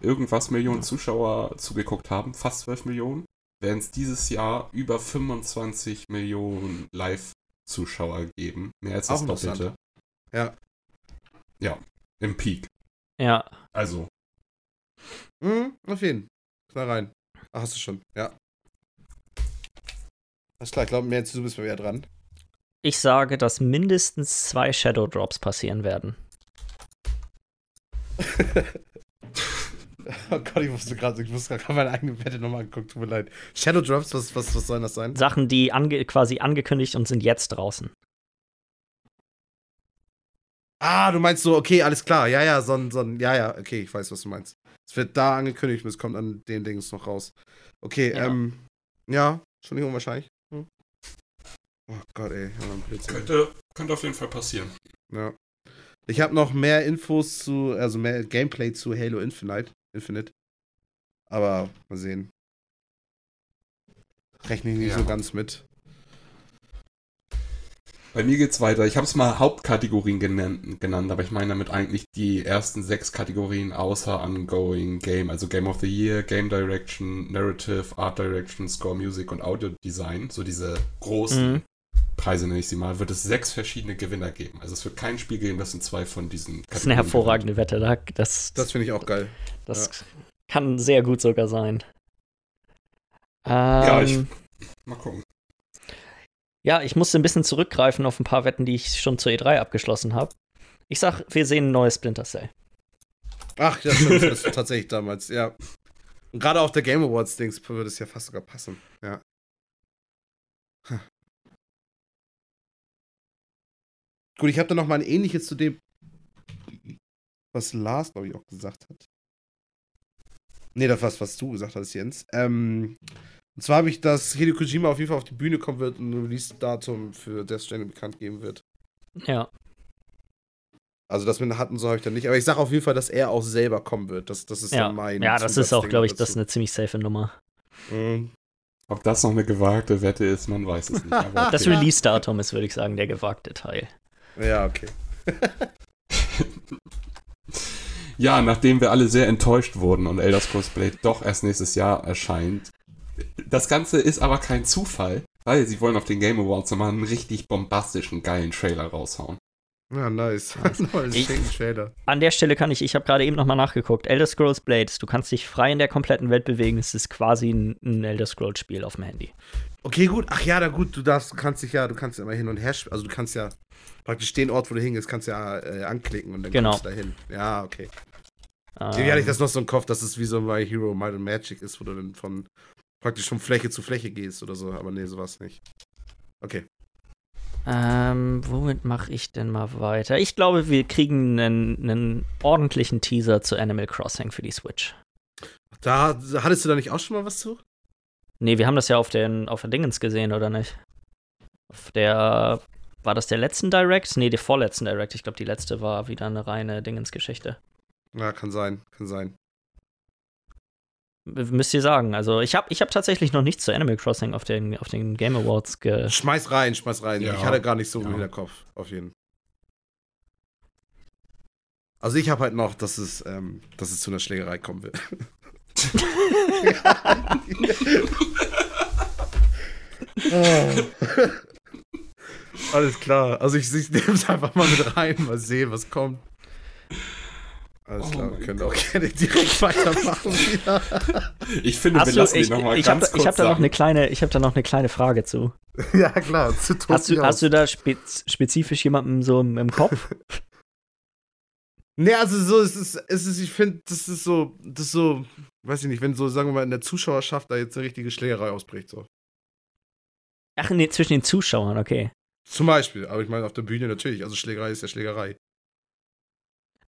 irgendwas Millionen Zuschauer zugeguckt haben, fast 12 Millionen, werden es dieses Jahr über 25 Millionen Live-Zuschauer geben. Mehr als das Doppelte. Ja. Ja, im Peak. Ja. Also. Mhm, auf jeden. Fall rein. Ach, hast du schon, ja. Alles klar, ich glaube, mehr du bist mal wieder dran. Ich sage, dass mindestens zwei Shadow Drops passieren werden. oh Gott, ich wusste gerade, ich wusste gerade meine eigene Wette nochmal angucken, tut mir leid. Shadow Drops, was, was, was soll das sein? Sachen, die ange quasi angekündigt und sind jetzt draußen. Ah, du meinst so, okay, alles klar. Ja, ja, so ein, so ein, ja, ja, okay, ich weiß, was du meinst. Es wird da angekündigt und es kommt an den Dings noch raus. Okay, ja. ähm, ja, schon nicht unwahrscheinlich. Hm. Oh Gott, ey. Könnte, könnte auf jeden Fall passieren. Ja. Ich habe noch mehr Infos zu, also mehr Gameplay zu Halo Infinite. Infinite. Aber mal sehen. Rechne ich nicht ja. so ganz mit. Bei mir geht's weiter. Ich habe es mal Hauptkategorien genannt, genannt, aber ich meine damit eigentlich die ersten sechs Kategorien außer Ongoing Game, also Game of the Year, Game Direction, Narrative, Art Direction, Score Music und Audio Design. So diese großen mhm. Preise nenne ich sie mal, wird es sechs verschiedene Gewinner geben. Also es wird kein Spiel geben, das in zwei von diesen Kategorien Das ist eine hervorragende. Wette. Das, das finde ich auch geil. Das ja. kann sehr gut sogar sein. Ähm, ja, ich. Mal gucken. Ja, ich musste ein bisschen zurückgreifen auf ein paar Wetten, die ich schon zur E3 abgeschlossen habe. Ich sag, wir sehen ein neues Splinter Cell. Ach, stimmt, das ist tatsächlich damals, ja. Und gerade auf der Game Awards Dings würde es ja fast sogar passen, ja. Hm. Gut, ich habe da noch mal ein ähnliches zu dem, was Lars, glaube ich, auch gesagt hat. Nee, das was, was du gesagt hast, Jens. Ähm, und zwar habe ich, dass Hideo Kojima auf jeden Fall auf die Bühne kommen wird und ein Release-Datum für Death Stranding bekannt geben wird. Ja. Also das mit hatten so habe ich dann nicht. Aber ich sage auf jeden Fall, dass er auch selber kommen wird. Das, das ist ja. dann mein. Ja, das ist auch, glaube ich, das ist eine ziemlich safe Nummer. Mhm. Ob das noch eine gewagte Wette ist, man weiß es nicht. Okay. Das Release-Datum ist, würde ich sagen, der gewagte Teil. Ja, okay. ja, nachdem wir alle sehr enttäuscht wurden und Elder Scrolls Blade doch erst nächstes Jahr erscheint, das Ganze ist aber kein Zufall, weil sie wollen auf den Game Awards nochmal einen richtig bombastischen, geilen Trailer raushauen. Ja, nice. ich, Trailer. An der Stelle kann ich, ich habe gerade eben nochmal nachgeguckt, Elder Scrolls Blades, du kannst dich frei in der kompletten Welt bewegen, es ist quasi ein, ein Elder Scrolls Spiel auf dem Handy. Okay, gut. Ach ja, da gut, du darfst, kannst dich ja, du kannst ja immer hin und her, also du kannst ja praktisch den Ort, wo du hingehst, kannst ja äh, anklicken und dann genau. kommst du da hin. Ja, okay. Um, Wie hatte ich das noch so im Kopf, dass es wie so My Hero Might and Magic ist, wo du dann von praktisch von Fläche zu Fläche gehst oder so, aber nee, sowas nicht. Okay. Ähm, womit mache ich denn mal weiter? Ich glaube, wir kriegen einen, einen, ordentlichen Teaser zu Animal Crossing für die Switch. Da hattest du da nicht auch schon mal was zu? Nee, wir haben das ja auf, den, auf der Dingens gesehen, oder nicht? Auf der. War das der letzten Direct? Nee, der vorletzten Direct. Ich glaube, die letzte war wieder eine reine Dingens-Geschichte. Ja, kann sein, kann sein müsst ihr sagen. Also ich habe ich hab tatsächlich noch nichts zu Animal Crossing auf den, auf den Game Awards ge. Schmeiß rein, schmeiß rein. Ja. Ich hatte gar nicht so ja. im Hinterkopf, auf jeden Fall. Also ich habe halt noch, dass es, ähm, dass es zu einer Schlägerei kommen wird. Alles klar. Also ich, ich nehme es einfach mal mit rein, mal sehen, was kommt. Alles oh klar, wir können Gott. auch gerne direkt weitermachen. ich finde, wir lassen ich, nochmal ganz hab, kurz Ich habe da noch eine kleine, ich habe da noch eine kleine Frage zu. ja klar. Zu hast, du, hast du da spez spezifisch jemanden so im, im Kopf? nee, also so es ist es ist, ich finde, das ist so, das ist so, weiß ich nicht, wenn so sagen wir mal in der Zuschauerschaft da jetzt eine richtige Schlägerei ausbricht so. Ach nee, zwischen den Zuschauern, okay. Zum Beispiel, aber ich meine auf der Bühne natürlich, also Schlägerei ist ja Schlägerei.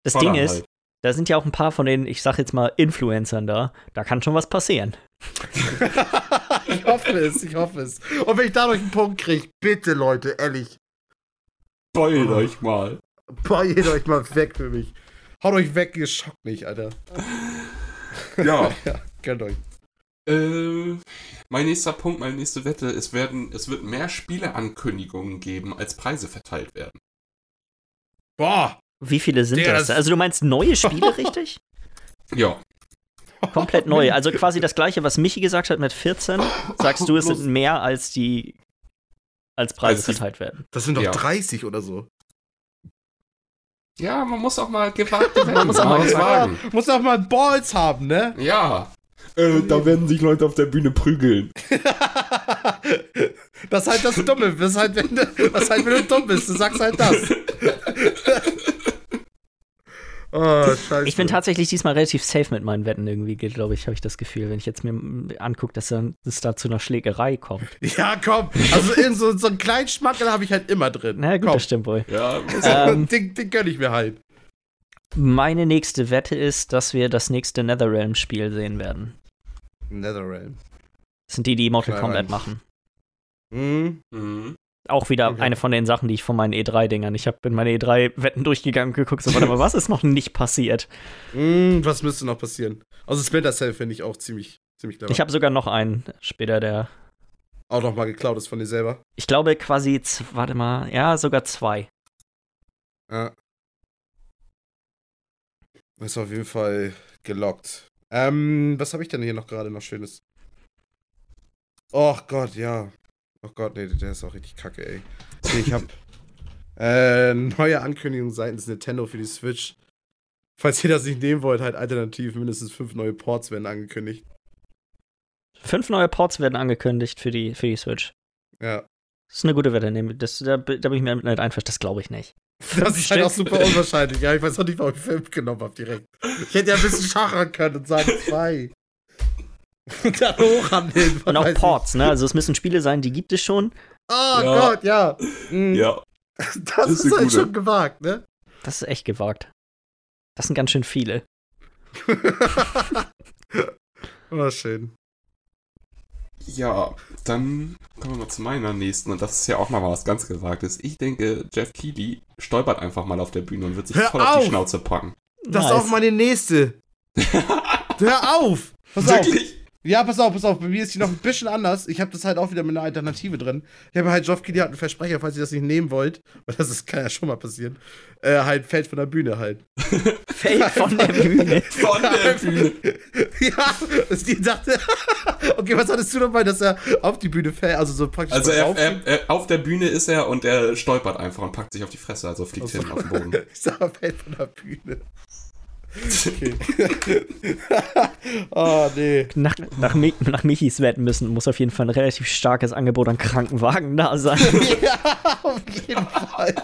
Das Ding ist, halt da sind ja auch ein paar von den, ich sag jetzt mal, Influencern da. Da kann schon was passieren. ich hoffe es, ich hoffe es. Und wenn ich dadurch einen Punkt kriege, bitte Leute, ehrlich. Beult oh. euch mal. Beult euch mal weg für mich. Haut euch weg, ihr schockt mich, Alter. Ja. ja kennt euch. Äh, mein nächster Punkt, meine nächste Wette, es werden, es wird mehr Spieleankündigungen geben, als Preise verteilt werden. Boah, wie viele sind Der, das? das? Also du meinst neue Spiele, richtig? Ja. Komplett neu. Also quasi das gleiche, was Michi gesagt hat mit 14. Sagst du, es sind mehr als die als Preise als verteilt werden. Das sind doch ja. 30 oder so. Ja, man muss auch mal gewagte werden. man muss auch mal. Ja, muss auch mal Balls haben, ne? Ja. Äh, da werden sich Leute auf der Bühne prügeln. das ist halt das Dumme. Das ist halt, wenn du, das ist halt, wenn du dumm bist. Du sagst halt das. Oh, ich bin tatsächlich diesmal relativ safe mit meinen Wetten irgendwie, glaube ich, habe ich das Gefühl, wenn ich jetzt mir angucke, dass es da zu einer Schlägerei kommt. Ja, komm. Also in so, so einen kleinen Schmackel habe ich halt immer drin. Na gut, komm. das stimmt wohl. Ja, ähm, den, den gönne ich mir halt. Meine nächste Wette ist, dass wir das nächste Netherrealm-Spiel sehen werden. Netherrealm. Das sind die, die Mortal Kombat machen. Mhm. mhm auch wieder okay. eine von den Sachen, die ich von meinen E3-Dingern. Ich habe in meine E3-Wetten durchgegangen und geguckt, so, warte mal, was ist noch nicht passiert? Mm, was müsste noch passieren? Also Splinter Cell finde ich auch ziemlich, ziemlich clever. Ich habe sogar noch einen später, der auch noch mal geklaut ist von dir selber. Ich glaube quasi, warte mal, ja, sogar zwei. Ja. Ist auf jeden Fall gelockt. Ähm, was habe ich denn hier noch gerade noch Schönes? Oh Gott, ja. Oh Gott, nee, der ist auch richtig kacke, ey. Nee, ich hab äh, neue Ankündigung seitens Nintendo für die Switch. Falls ihr das nicht nehmen wollt, halt alternativ mindestens fünf neue Ports werden angekündigt. Fünf neue Ports werden angekündigt für die, für die Switch. Ja. Das ist eine gute Wette. Das, da, da bin ich mir nicht einverstanden. Das glaube ich nicht. Das ist halt auch super unwahrscheinlich. Ja, ich weiß auch nicht, warum ich fünf genommen habe direkt. Ich hätte ja ein bisschen schachern können und sagen zwei. Und dann hochhandeln. Und auch Ports, ne? Also es müssen Spiele sein, die gibt es schon. Oh ja. Gott, ja. Mhm. Ja. Das, das ist, ist halt gute. schon gewagt, ne? Das ist echt gewagt. Das sind ganz schön viele. oh, schön. Ja, dann kommen wir mal zu meiner nächsten und das ist ja auch mal was ganz Gewagtes. Ich denke, Jeff Keighley stolpert einfach mal auf der Bühne und wird sich Hör voll auf. auf die Schnauze packen. Das nice. ist auch meine nächste. Hör auf! Pass Wirklich? Ja, pass auf, pass auf. Bei mir ist die noch ein bisschen anders. Ich habe das halt auch wieder mit einer Alternative drin. Ich habe halt, Geoff Keighley hat einen Versprecher, falls ihr das nicht nehmen wollt, weil das ist, kann ja schon mal passieren, äh, halt fällt von der Bühne halt. fällt von der Bühne. Von der Bühne. ja, die dachte, okay, was hattest du dabei, dass er auf die Bühne fällt, also so praktisch Also er, er, er, auf der Bühne ist er und er stolpert einfach und packt sich auf die Fresse, also fliegt also, hin auf den Boden. ich sag, er fällt von der Bühne. Okay. oh, nee. Nach, nach, nach Michis Wetten müssen muss auf jeden Fall ein relativ starkes Angebot an Krankenwagen da sein. ja, auf jeden Fall.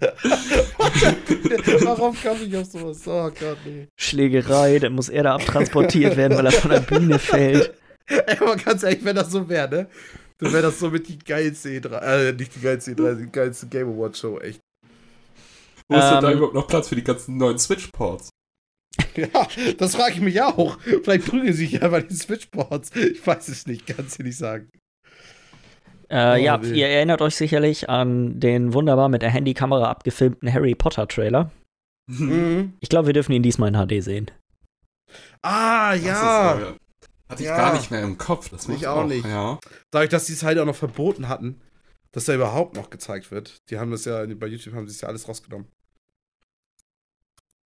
Warum komme ich auf sowas? Oh Gott, nee. Schlägerei, dann muss er da abtransportiert werden, weil er von der Bühne fällt. Ey, aber ganz ehrlich, wenn das so wäre, ne? Dann wäre das so mit die geilste E3, äh, nicht die geilste E3, die geilste Game Awards Show, echt. Wo ist denn da ähm. überhaupt noch Platz für die ganzen neuen Switch-Ports? Ja, das frage ich mich auch. Vielleicht prügeln sich ja bei den Switchboards. Ich weiß es nicht, kann es dir nicht sagen. Äh, oh, ja, nee. ihr erinnert euch sicherlich an den wunderbar mit der Handykamera abgefilmten Harry Potter Trailer. Mhm. Ich glaube, wir dürfen ihn diesmal in HD sehen. Ah, ja. Ist, hatte ich ja. gar nicht mehr im Kopf. Das ich auch, auch nicht. Ja. Dadurch, dass sie es halt auch noch verboten hatten, dass er überhaupt noch gezeigt wird. Die haben das ja, bei YouTube haben sie es ja alles rausgenommen.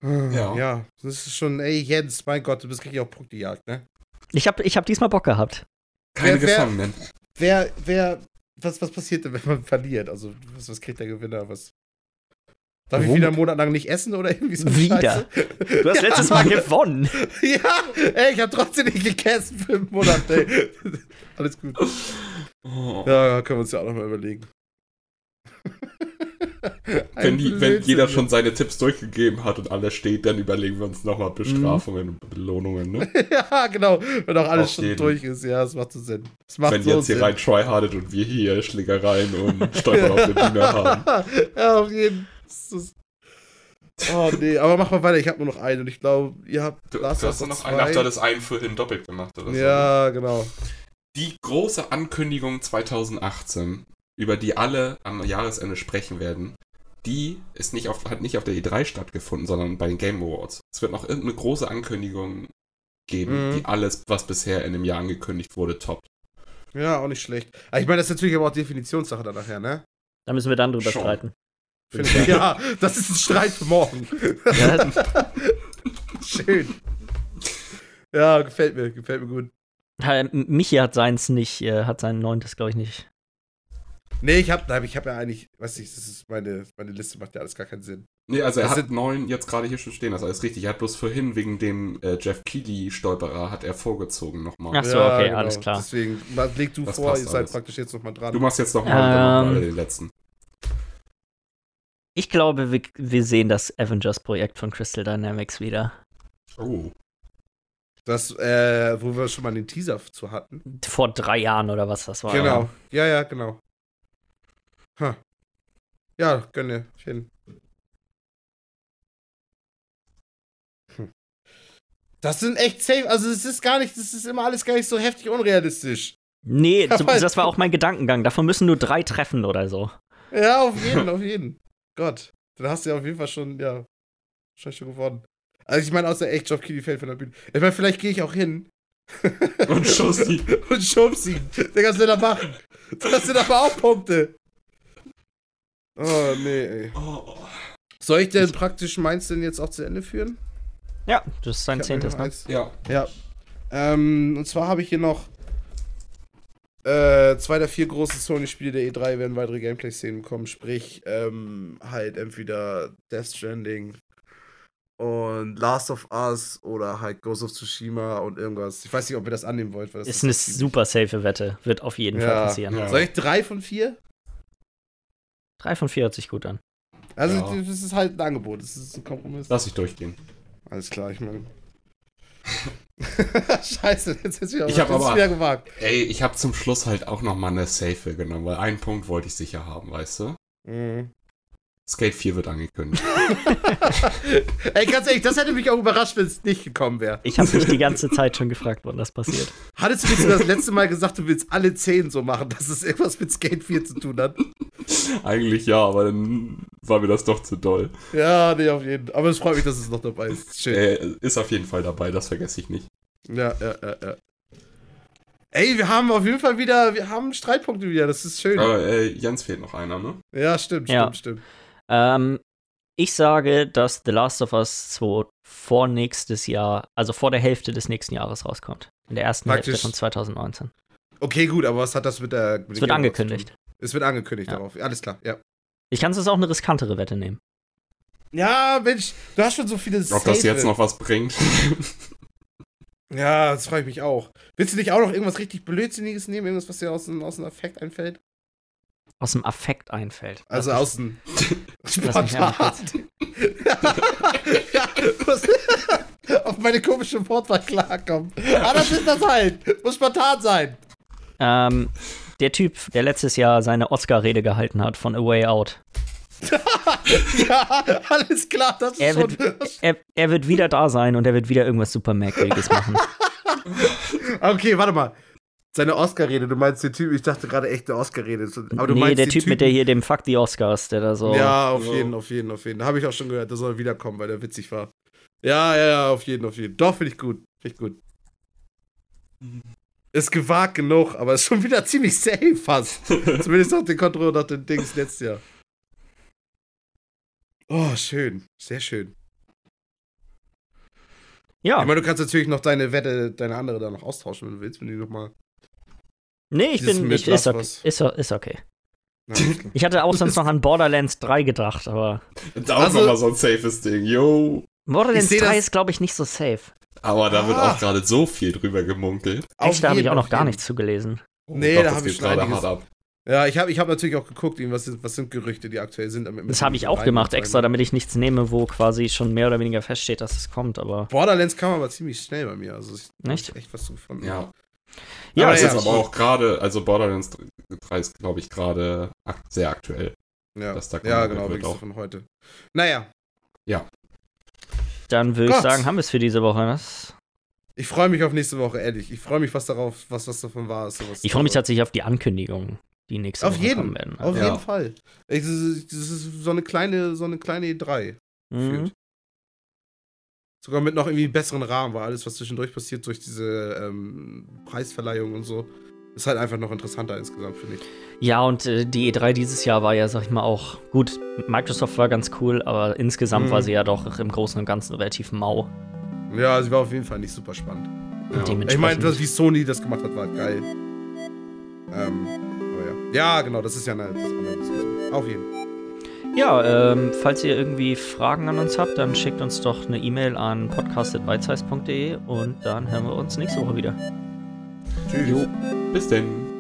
Ja. ja, das ist schon, ey Jens, mein Gott, du bist richtig auf Punktejagd, ne? Ich hab, ich hab diesmal Bock gehabt. Keine wer, Gefangenen. Wer, wer, was, was passiert denn, wenn man verliert? Also, was, was kriegt der Gewinner? Was? Darf Warum? ich wieder einen Monat lang nicht essen oder irgendwie so? Wieder? Du hast ja. letztes Mal gewonnen. Ja, ey, ich hab trotzdem nicht gegessen für einen Monat, ey. Alles gut. Oh. Ja, können wir uns ja auch nochmal überlegen wenn, die, wenn jeder schon seine Tipps durchgegeben hat und alles steht, dann überlegen wir uns nochmal Bestrafungen und Belohnungen. Ne? ja, genau. Wenn auch alles Auf schon jeden. durch ist, ja, das macht so Sinn. Macht wenn so jetzt Sinn. hier rein tryhardet und wir hier Schlägereien und Stolpern auf der Bühne haben. ja, auf jeden Fall. Oh nee, aber mach mal weiter, ich habe nur noch einen und ich glaube, ihr habt. Du, du hast noch einen, ach, du hattest einen vorhin doppelt gemacht oder so. Ja, ne? genau. Die große Ankündigung 2018 über die alle am Jahresende sprechen werden, die ist nicht auf, hat nicht auf der E3 stattgefunden, sondern bei den Game Awards. Es wird noch irgendeine große Ankündigung geben, mhm. die alles, was bisher in dem Jahr angekündigt wurde, toppt. Ja, auch nicht schlecht. Aber ich meine, das ist natürlich aber auch Definitionssache dann nachher, ne? Da müssen wir dann drüber Schon. streiten. ja, das ist ein Streit für morgen. Ja. Schön. Ja, gefällt mir, gefällt mir gut. Michi hat seins nicht, äh, hat sein neuntes, glaube ich, nicht Nee, ich habe ich hab ja eigentlich, weiß nicht, das ist meine, meine Liste macht ja alles gar keinen Sinn. Nee, also er das hat neun jetzt gerade hier schon stehen, das ist alles richtig. Er hat bloß vorhin wegen dem äh, Jeff Keighley-Stolperer hat er vorgezogen nochmal. Ach so, ja, okay, genau. alles klar. Deswegen, leg du das vor, ihr seid alles. praktisch jetzt nochmal dran. Du machst jetzt nochmal ähm, noch den letzten. Ich glaube, wir, wir sehen das Avengers-Projekt von Crystal Dynamics wieder. Oh. Das, äh, wo wir schon mal den Teaser zu hatten. Vor drei Jahren oder was das war. Genau, ja, ja, genau. Ha. Ja, gönne. Schön. Hm. Das sind echt safe. Also, es ist gar nicht, das ist immer alles gar nicht so heftig unrealistisch. Nee, das war auch mein Gedankengang. Davon müssen nur drei treffen oder so. Ja, auf jeden, auf jeden. Gott. Dann hast du ja auf jeden Fall schon, ja, schon schon gewonnen. Also, ich meine, außer echt, Job Kitty fällt von der Bühne. Ich meine, vielleicht gehe ich auch hin. Und schubst ihn. Und schubst ihn. Der kannst du da machen. Das sind aber auch Punkte. Oh, nee, ey. Oh. Soll ich denn praktisch meins denn jetzt auch zu Ende führen? Ja, das ist dein zehntes, ne? Ja. Ja. Ähm, und zwar habe ich hier noch Äh, zwei der vier großen Sony-Spiele der E3 werden weitere Gameplay-Szenen bekommen, sprich ähm, halt entweder Death Stranding und Last of Us oder halt Ghost of Tsushima und irgendwas. Ich weiß nicht, ob ihr das annehmen wollt. Weil das ist, ist eine super safe Wette. Wird auf jeden ja, Fall passieren. Ja. Soll ich drei von vier? Drei von vier hört sich gut an. Also, ja. das ist halt ein Angebot. Das ist ein Kompromiss. Lass ich durchgehen. Alles klar, ich meine. Scheiße, jetzt ist wieder, ich aber, wieder gewagt. Ey, ich habe zum Schluss halt auch noch mal eine Safe genommen, weil einen Punkt wollte ich sicher haben, weißt du? Mhm. Skate 4 wird angekündigt. Ey, ganz ehrlich, das hätte mich auch überrascht, wenn es nicht gekommen wäre. Ich habe mich die ganze Zeit schon gefragt, wann das passiert. Hattest du das letzte Mal gesagt, du willst alle 10 so machen, dass es irgendwas mit Skate 4 zu tun hat? Eigentlich ja, aber dann war mir das doch zu doll. Ja, nee, auf jeden Fall. Aber es freut mich, dass es noch dabei ist. Schön. Äh, ist auf jeden Fall dabei, das vergesse ich nicht. Ja, ja, ja, ja. Ey, wir haben auf jeden Fall wieder, wir haben Streitpunkte wieder, das ist schön. Aber äh, Jens fehlt noch einer, ne? Ja, stimmt, ja. stimmt, stimmt. Ähm, ich sage, dass The Last of Us 2 vor nächstes Jahr, also vor der Hälfte des nächsten Jahres rauskommt. In der ersten Praktisch. Hälfte von 2019. Okay, gut, aber was hat das mit der. Mit es wird angekündigt. Es wird angekündigt ja. darauf. Alles klar, ja. Ich kann es auch eine riskantere Wette nehmen. Ja, Mensch, du hast schon so viele Ob das jetzt noch was bringt. ja, das freue ich mich auch. Willst du nicht auch noch irgendwas richtig Blödsinniges nehmen? Irgendwas, was dir aus, aus dem Affekt einfällt? Aus dem Affekt einfällt. Also aus dem Spontan. auf meine komische Wortwahl klarkommen. Ah, das ist das halt. Muss spontan sein. Ähm, der Typ, der letztes Jahr seine Oscar-Rede gehalten hat von A Way Out. ja, alles klar, das ist er schon. Wird, er, er, wird wieder da sein und er wird wieder irgendwas super Merkwürdiges machen. okay, warte mal. Seine Oscar-Rede, du meinst den Typ, ich dachte gerade echte Oscar-Rede. Aber du nee, meinst der Typ Typen, mit der hier dem Fuck die Oscars, der da so. Ja, auf so. jeden, auf jeden, auf jeden. Da habe ich auch schon gehört, der soll wiederkommen, weil der witzig war. Ja, ja, ja, auf jeden, auf jeden. Doch, finde ich gut. Finde ich gut. Ist gewagt genug, aber ist schon wieder ziemlich safe fast. Zumindest nach den Kontrollen nach den Dings letztes Jahr. Oh, schön. Sehr schön. Ja. Ich meine, du kannst natürlich noch deine Wette, deine andere da noch austauschen, wenn du willst, wenn du nochmal Nee, ich bin. Ich, ist, okay, ist, ist okay. Ich hatte auch sonst noch an Borderlands 3 gedacht, aber. Das ist auch also, nochmal so ein safes Ding, yo. Borderlands 3 ist, glaube ich, nicht so safe. Aber da ah. wird auch gerade so viel drüber gemunkelt. Echt, da habe ich auch noch gar nichts zugelesen. Oh, nee, Gott, da habe ich schon gerade hart ab. Ja, ich habe ich hab natürlich auch geguckt, was sind, was sind Gerüchte, die aktuell sind. das habe ich auch gemacht, extra, damit ich nichts nehme, wo quasi schon mehr oder weniger feststeht, dass es kommt. Aber Borderlands kam aber ziemlich schnell bei mir. Also ich echt? echt was gefunden. Ja. Ja, aber das ist aber auch gerade, also Borderlands 3 ist, glaube ich, gerade sehr aktuell. Ja, ja genau, wirklich auch. von heute. Naja. Ja. Dann würde ich sagen, haben wir es für diese Woche. Was? Ich freue mich auf nächste Woche, ehrlich. Ich freue mich was darauf, was, was davon war. Sowas ich freue mich tatsächlich auf die Ankündigung, die nächste auf Woche jeden, kommen werden. Auf ja. jeden Fall. Das ist, das ist so eine kleine, so eine kleine E3. Mhm. Sogar mit noch irgendwie besseren Rahmen, weil alles, was zwischendurch passiert, durch diese ähm, Preisverleihung und so, ist halt einfach noch interessanter insgesamt, finde ich. Ja, und äh, die E3 dieses Jahr war ja, sag ich mal, auch gut. Microsoft war ganz cool, aber insgesamt mhm. war sie ja doch im Großen und Ganzen relativ mau. Ja, sie war auf jeden Fall nicht super spannend. Ja. Ich meine, wie Sony das gemacht hat, war geil. Ähm, aber ja. Ja, genau, das ist ja eine, das andere Auf jeden Fall. Ja, ähm, falls ihr irgendwie Fragen an uns habt, dann schickt uns doch eine E-Mail an podcast.bitesize.de und dann hören wir uns nächste Woche wieder. Tschüss. Jo. Bis denn.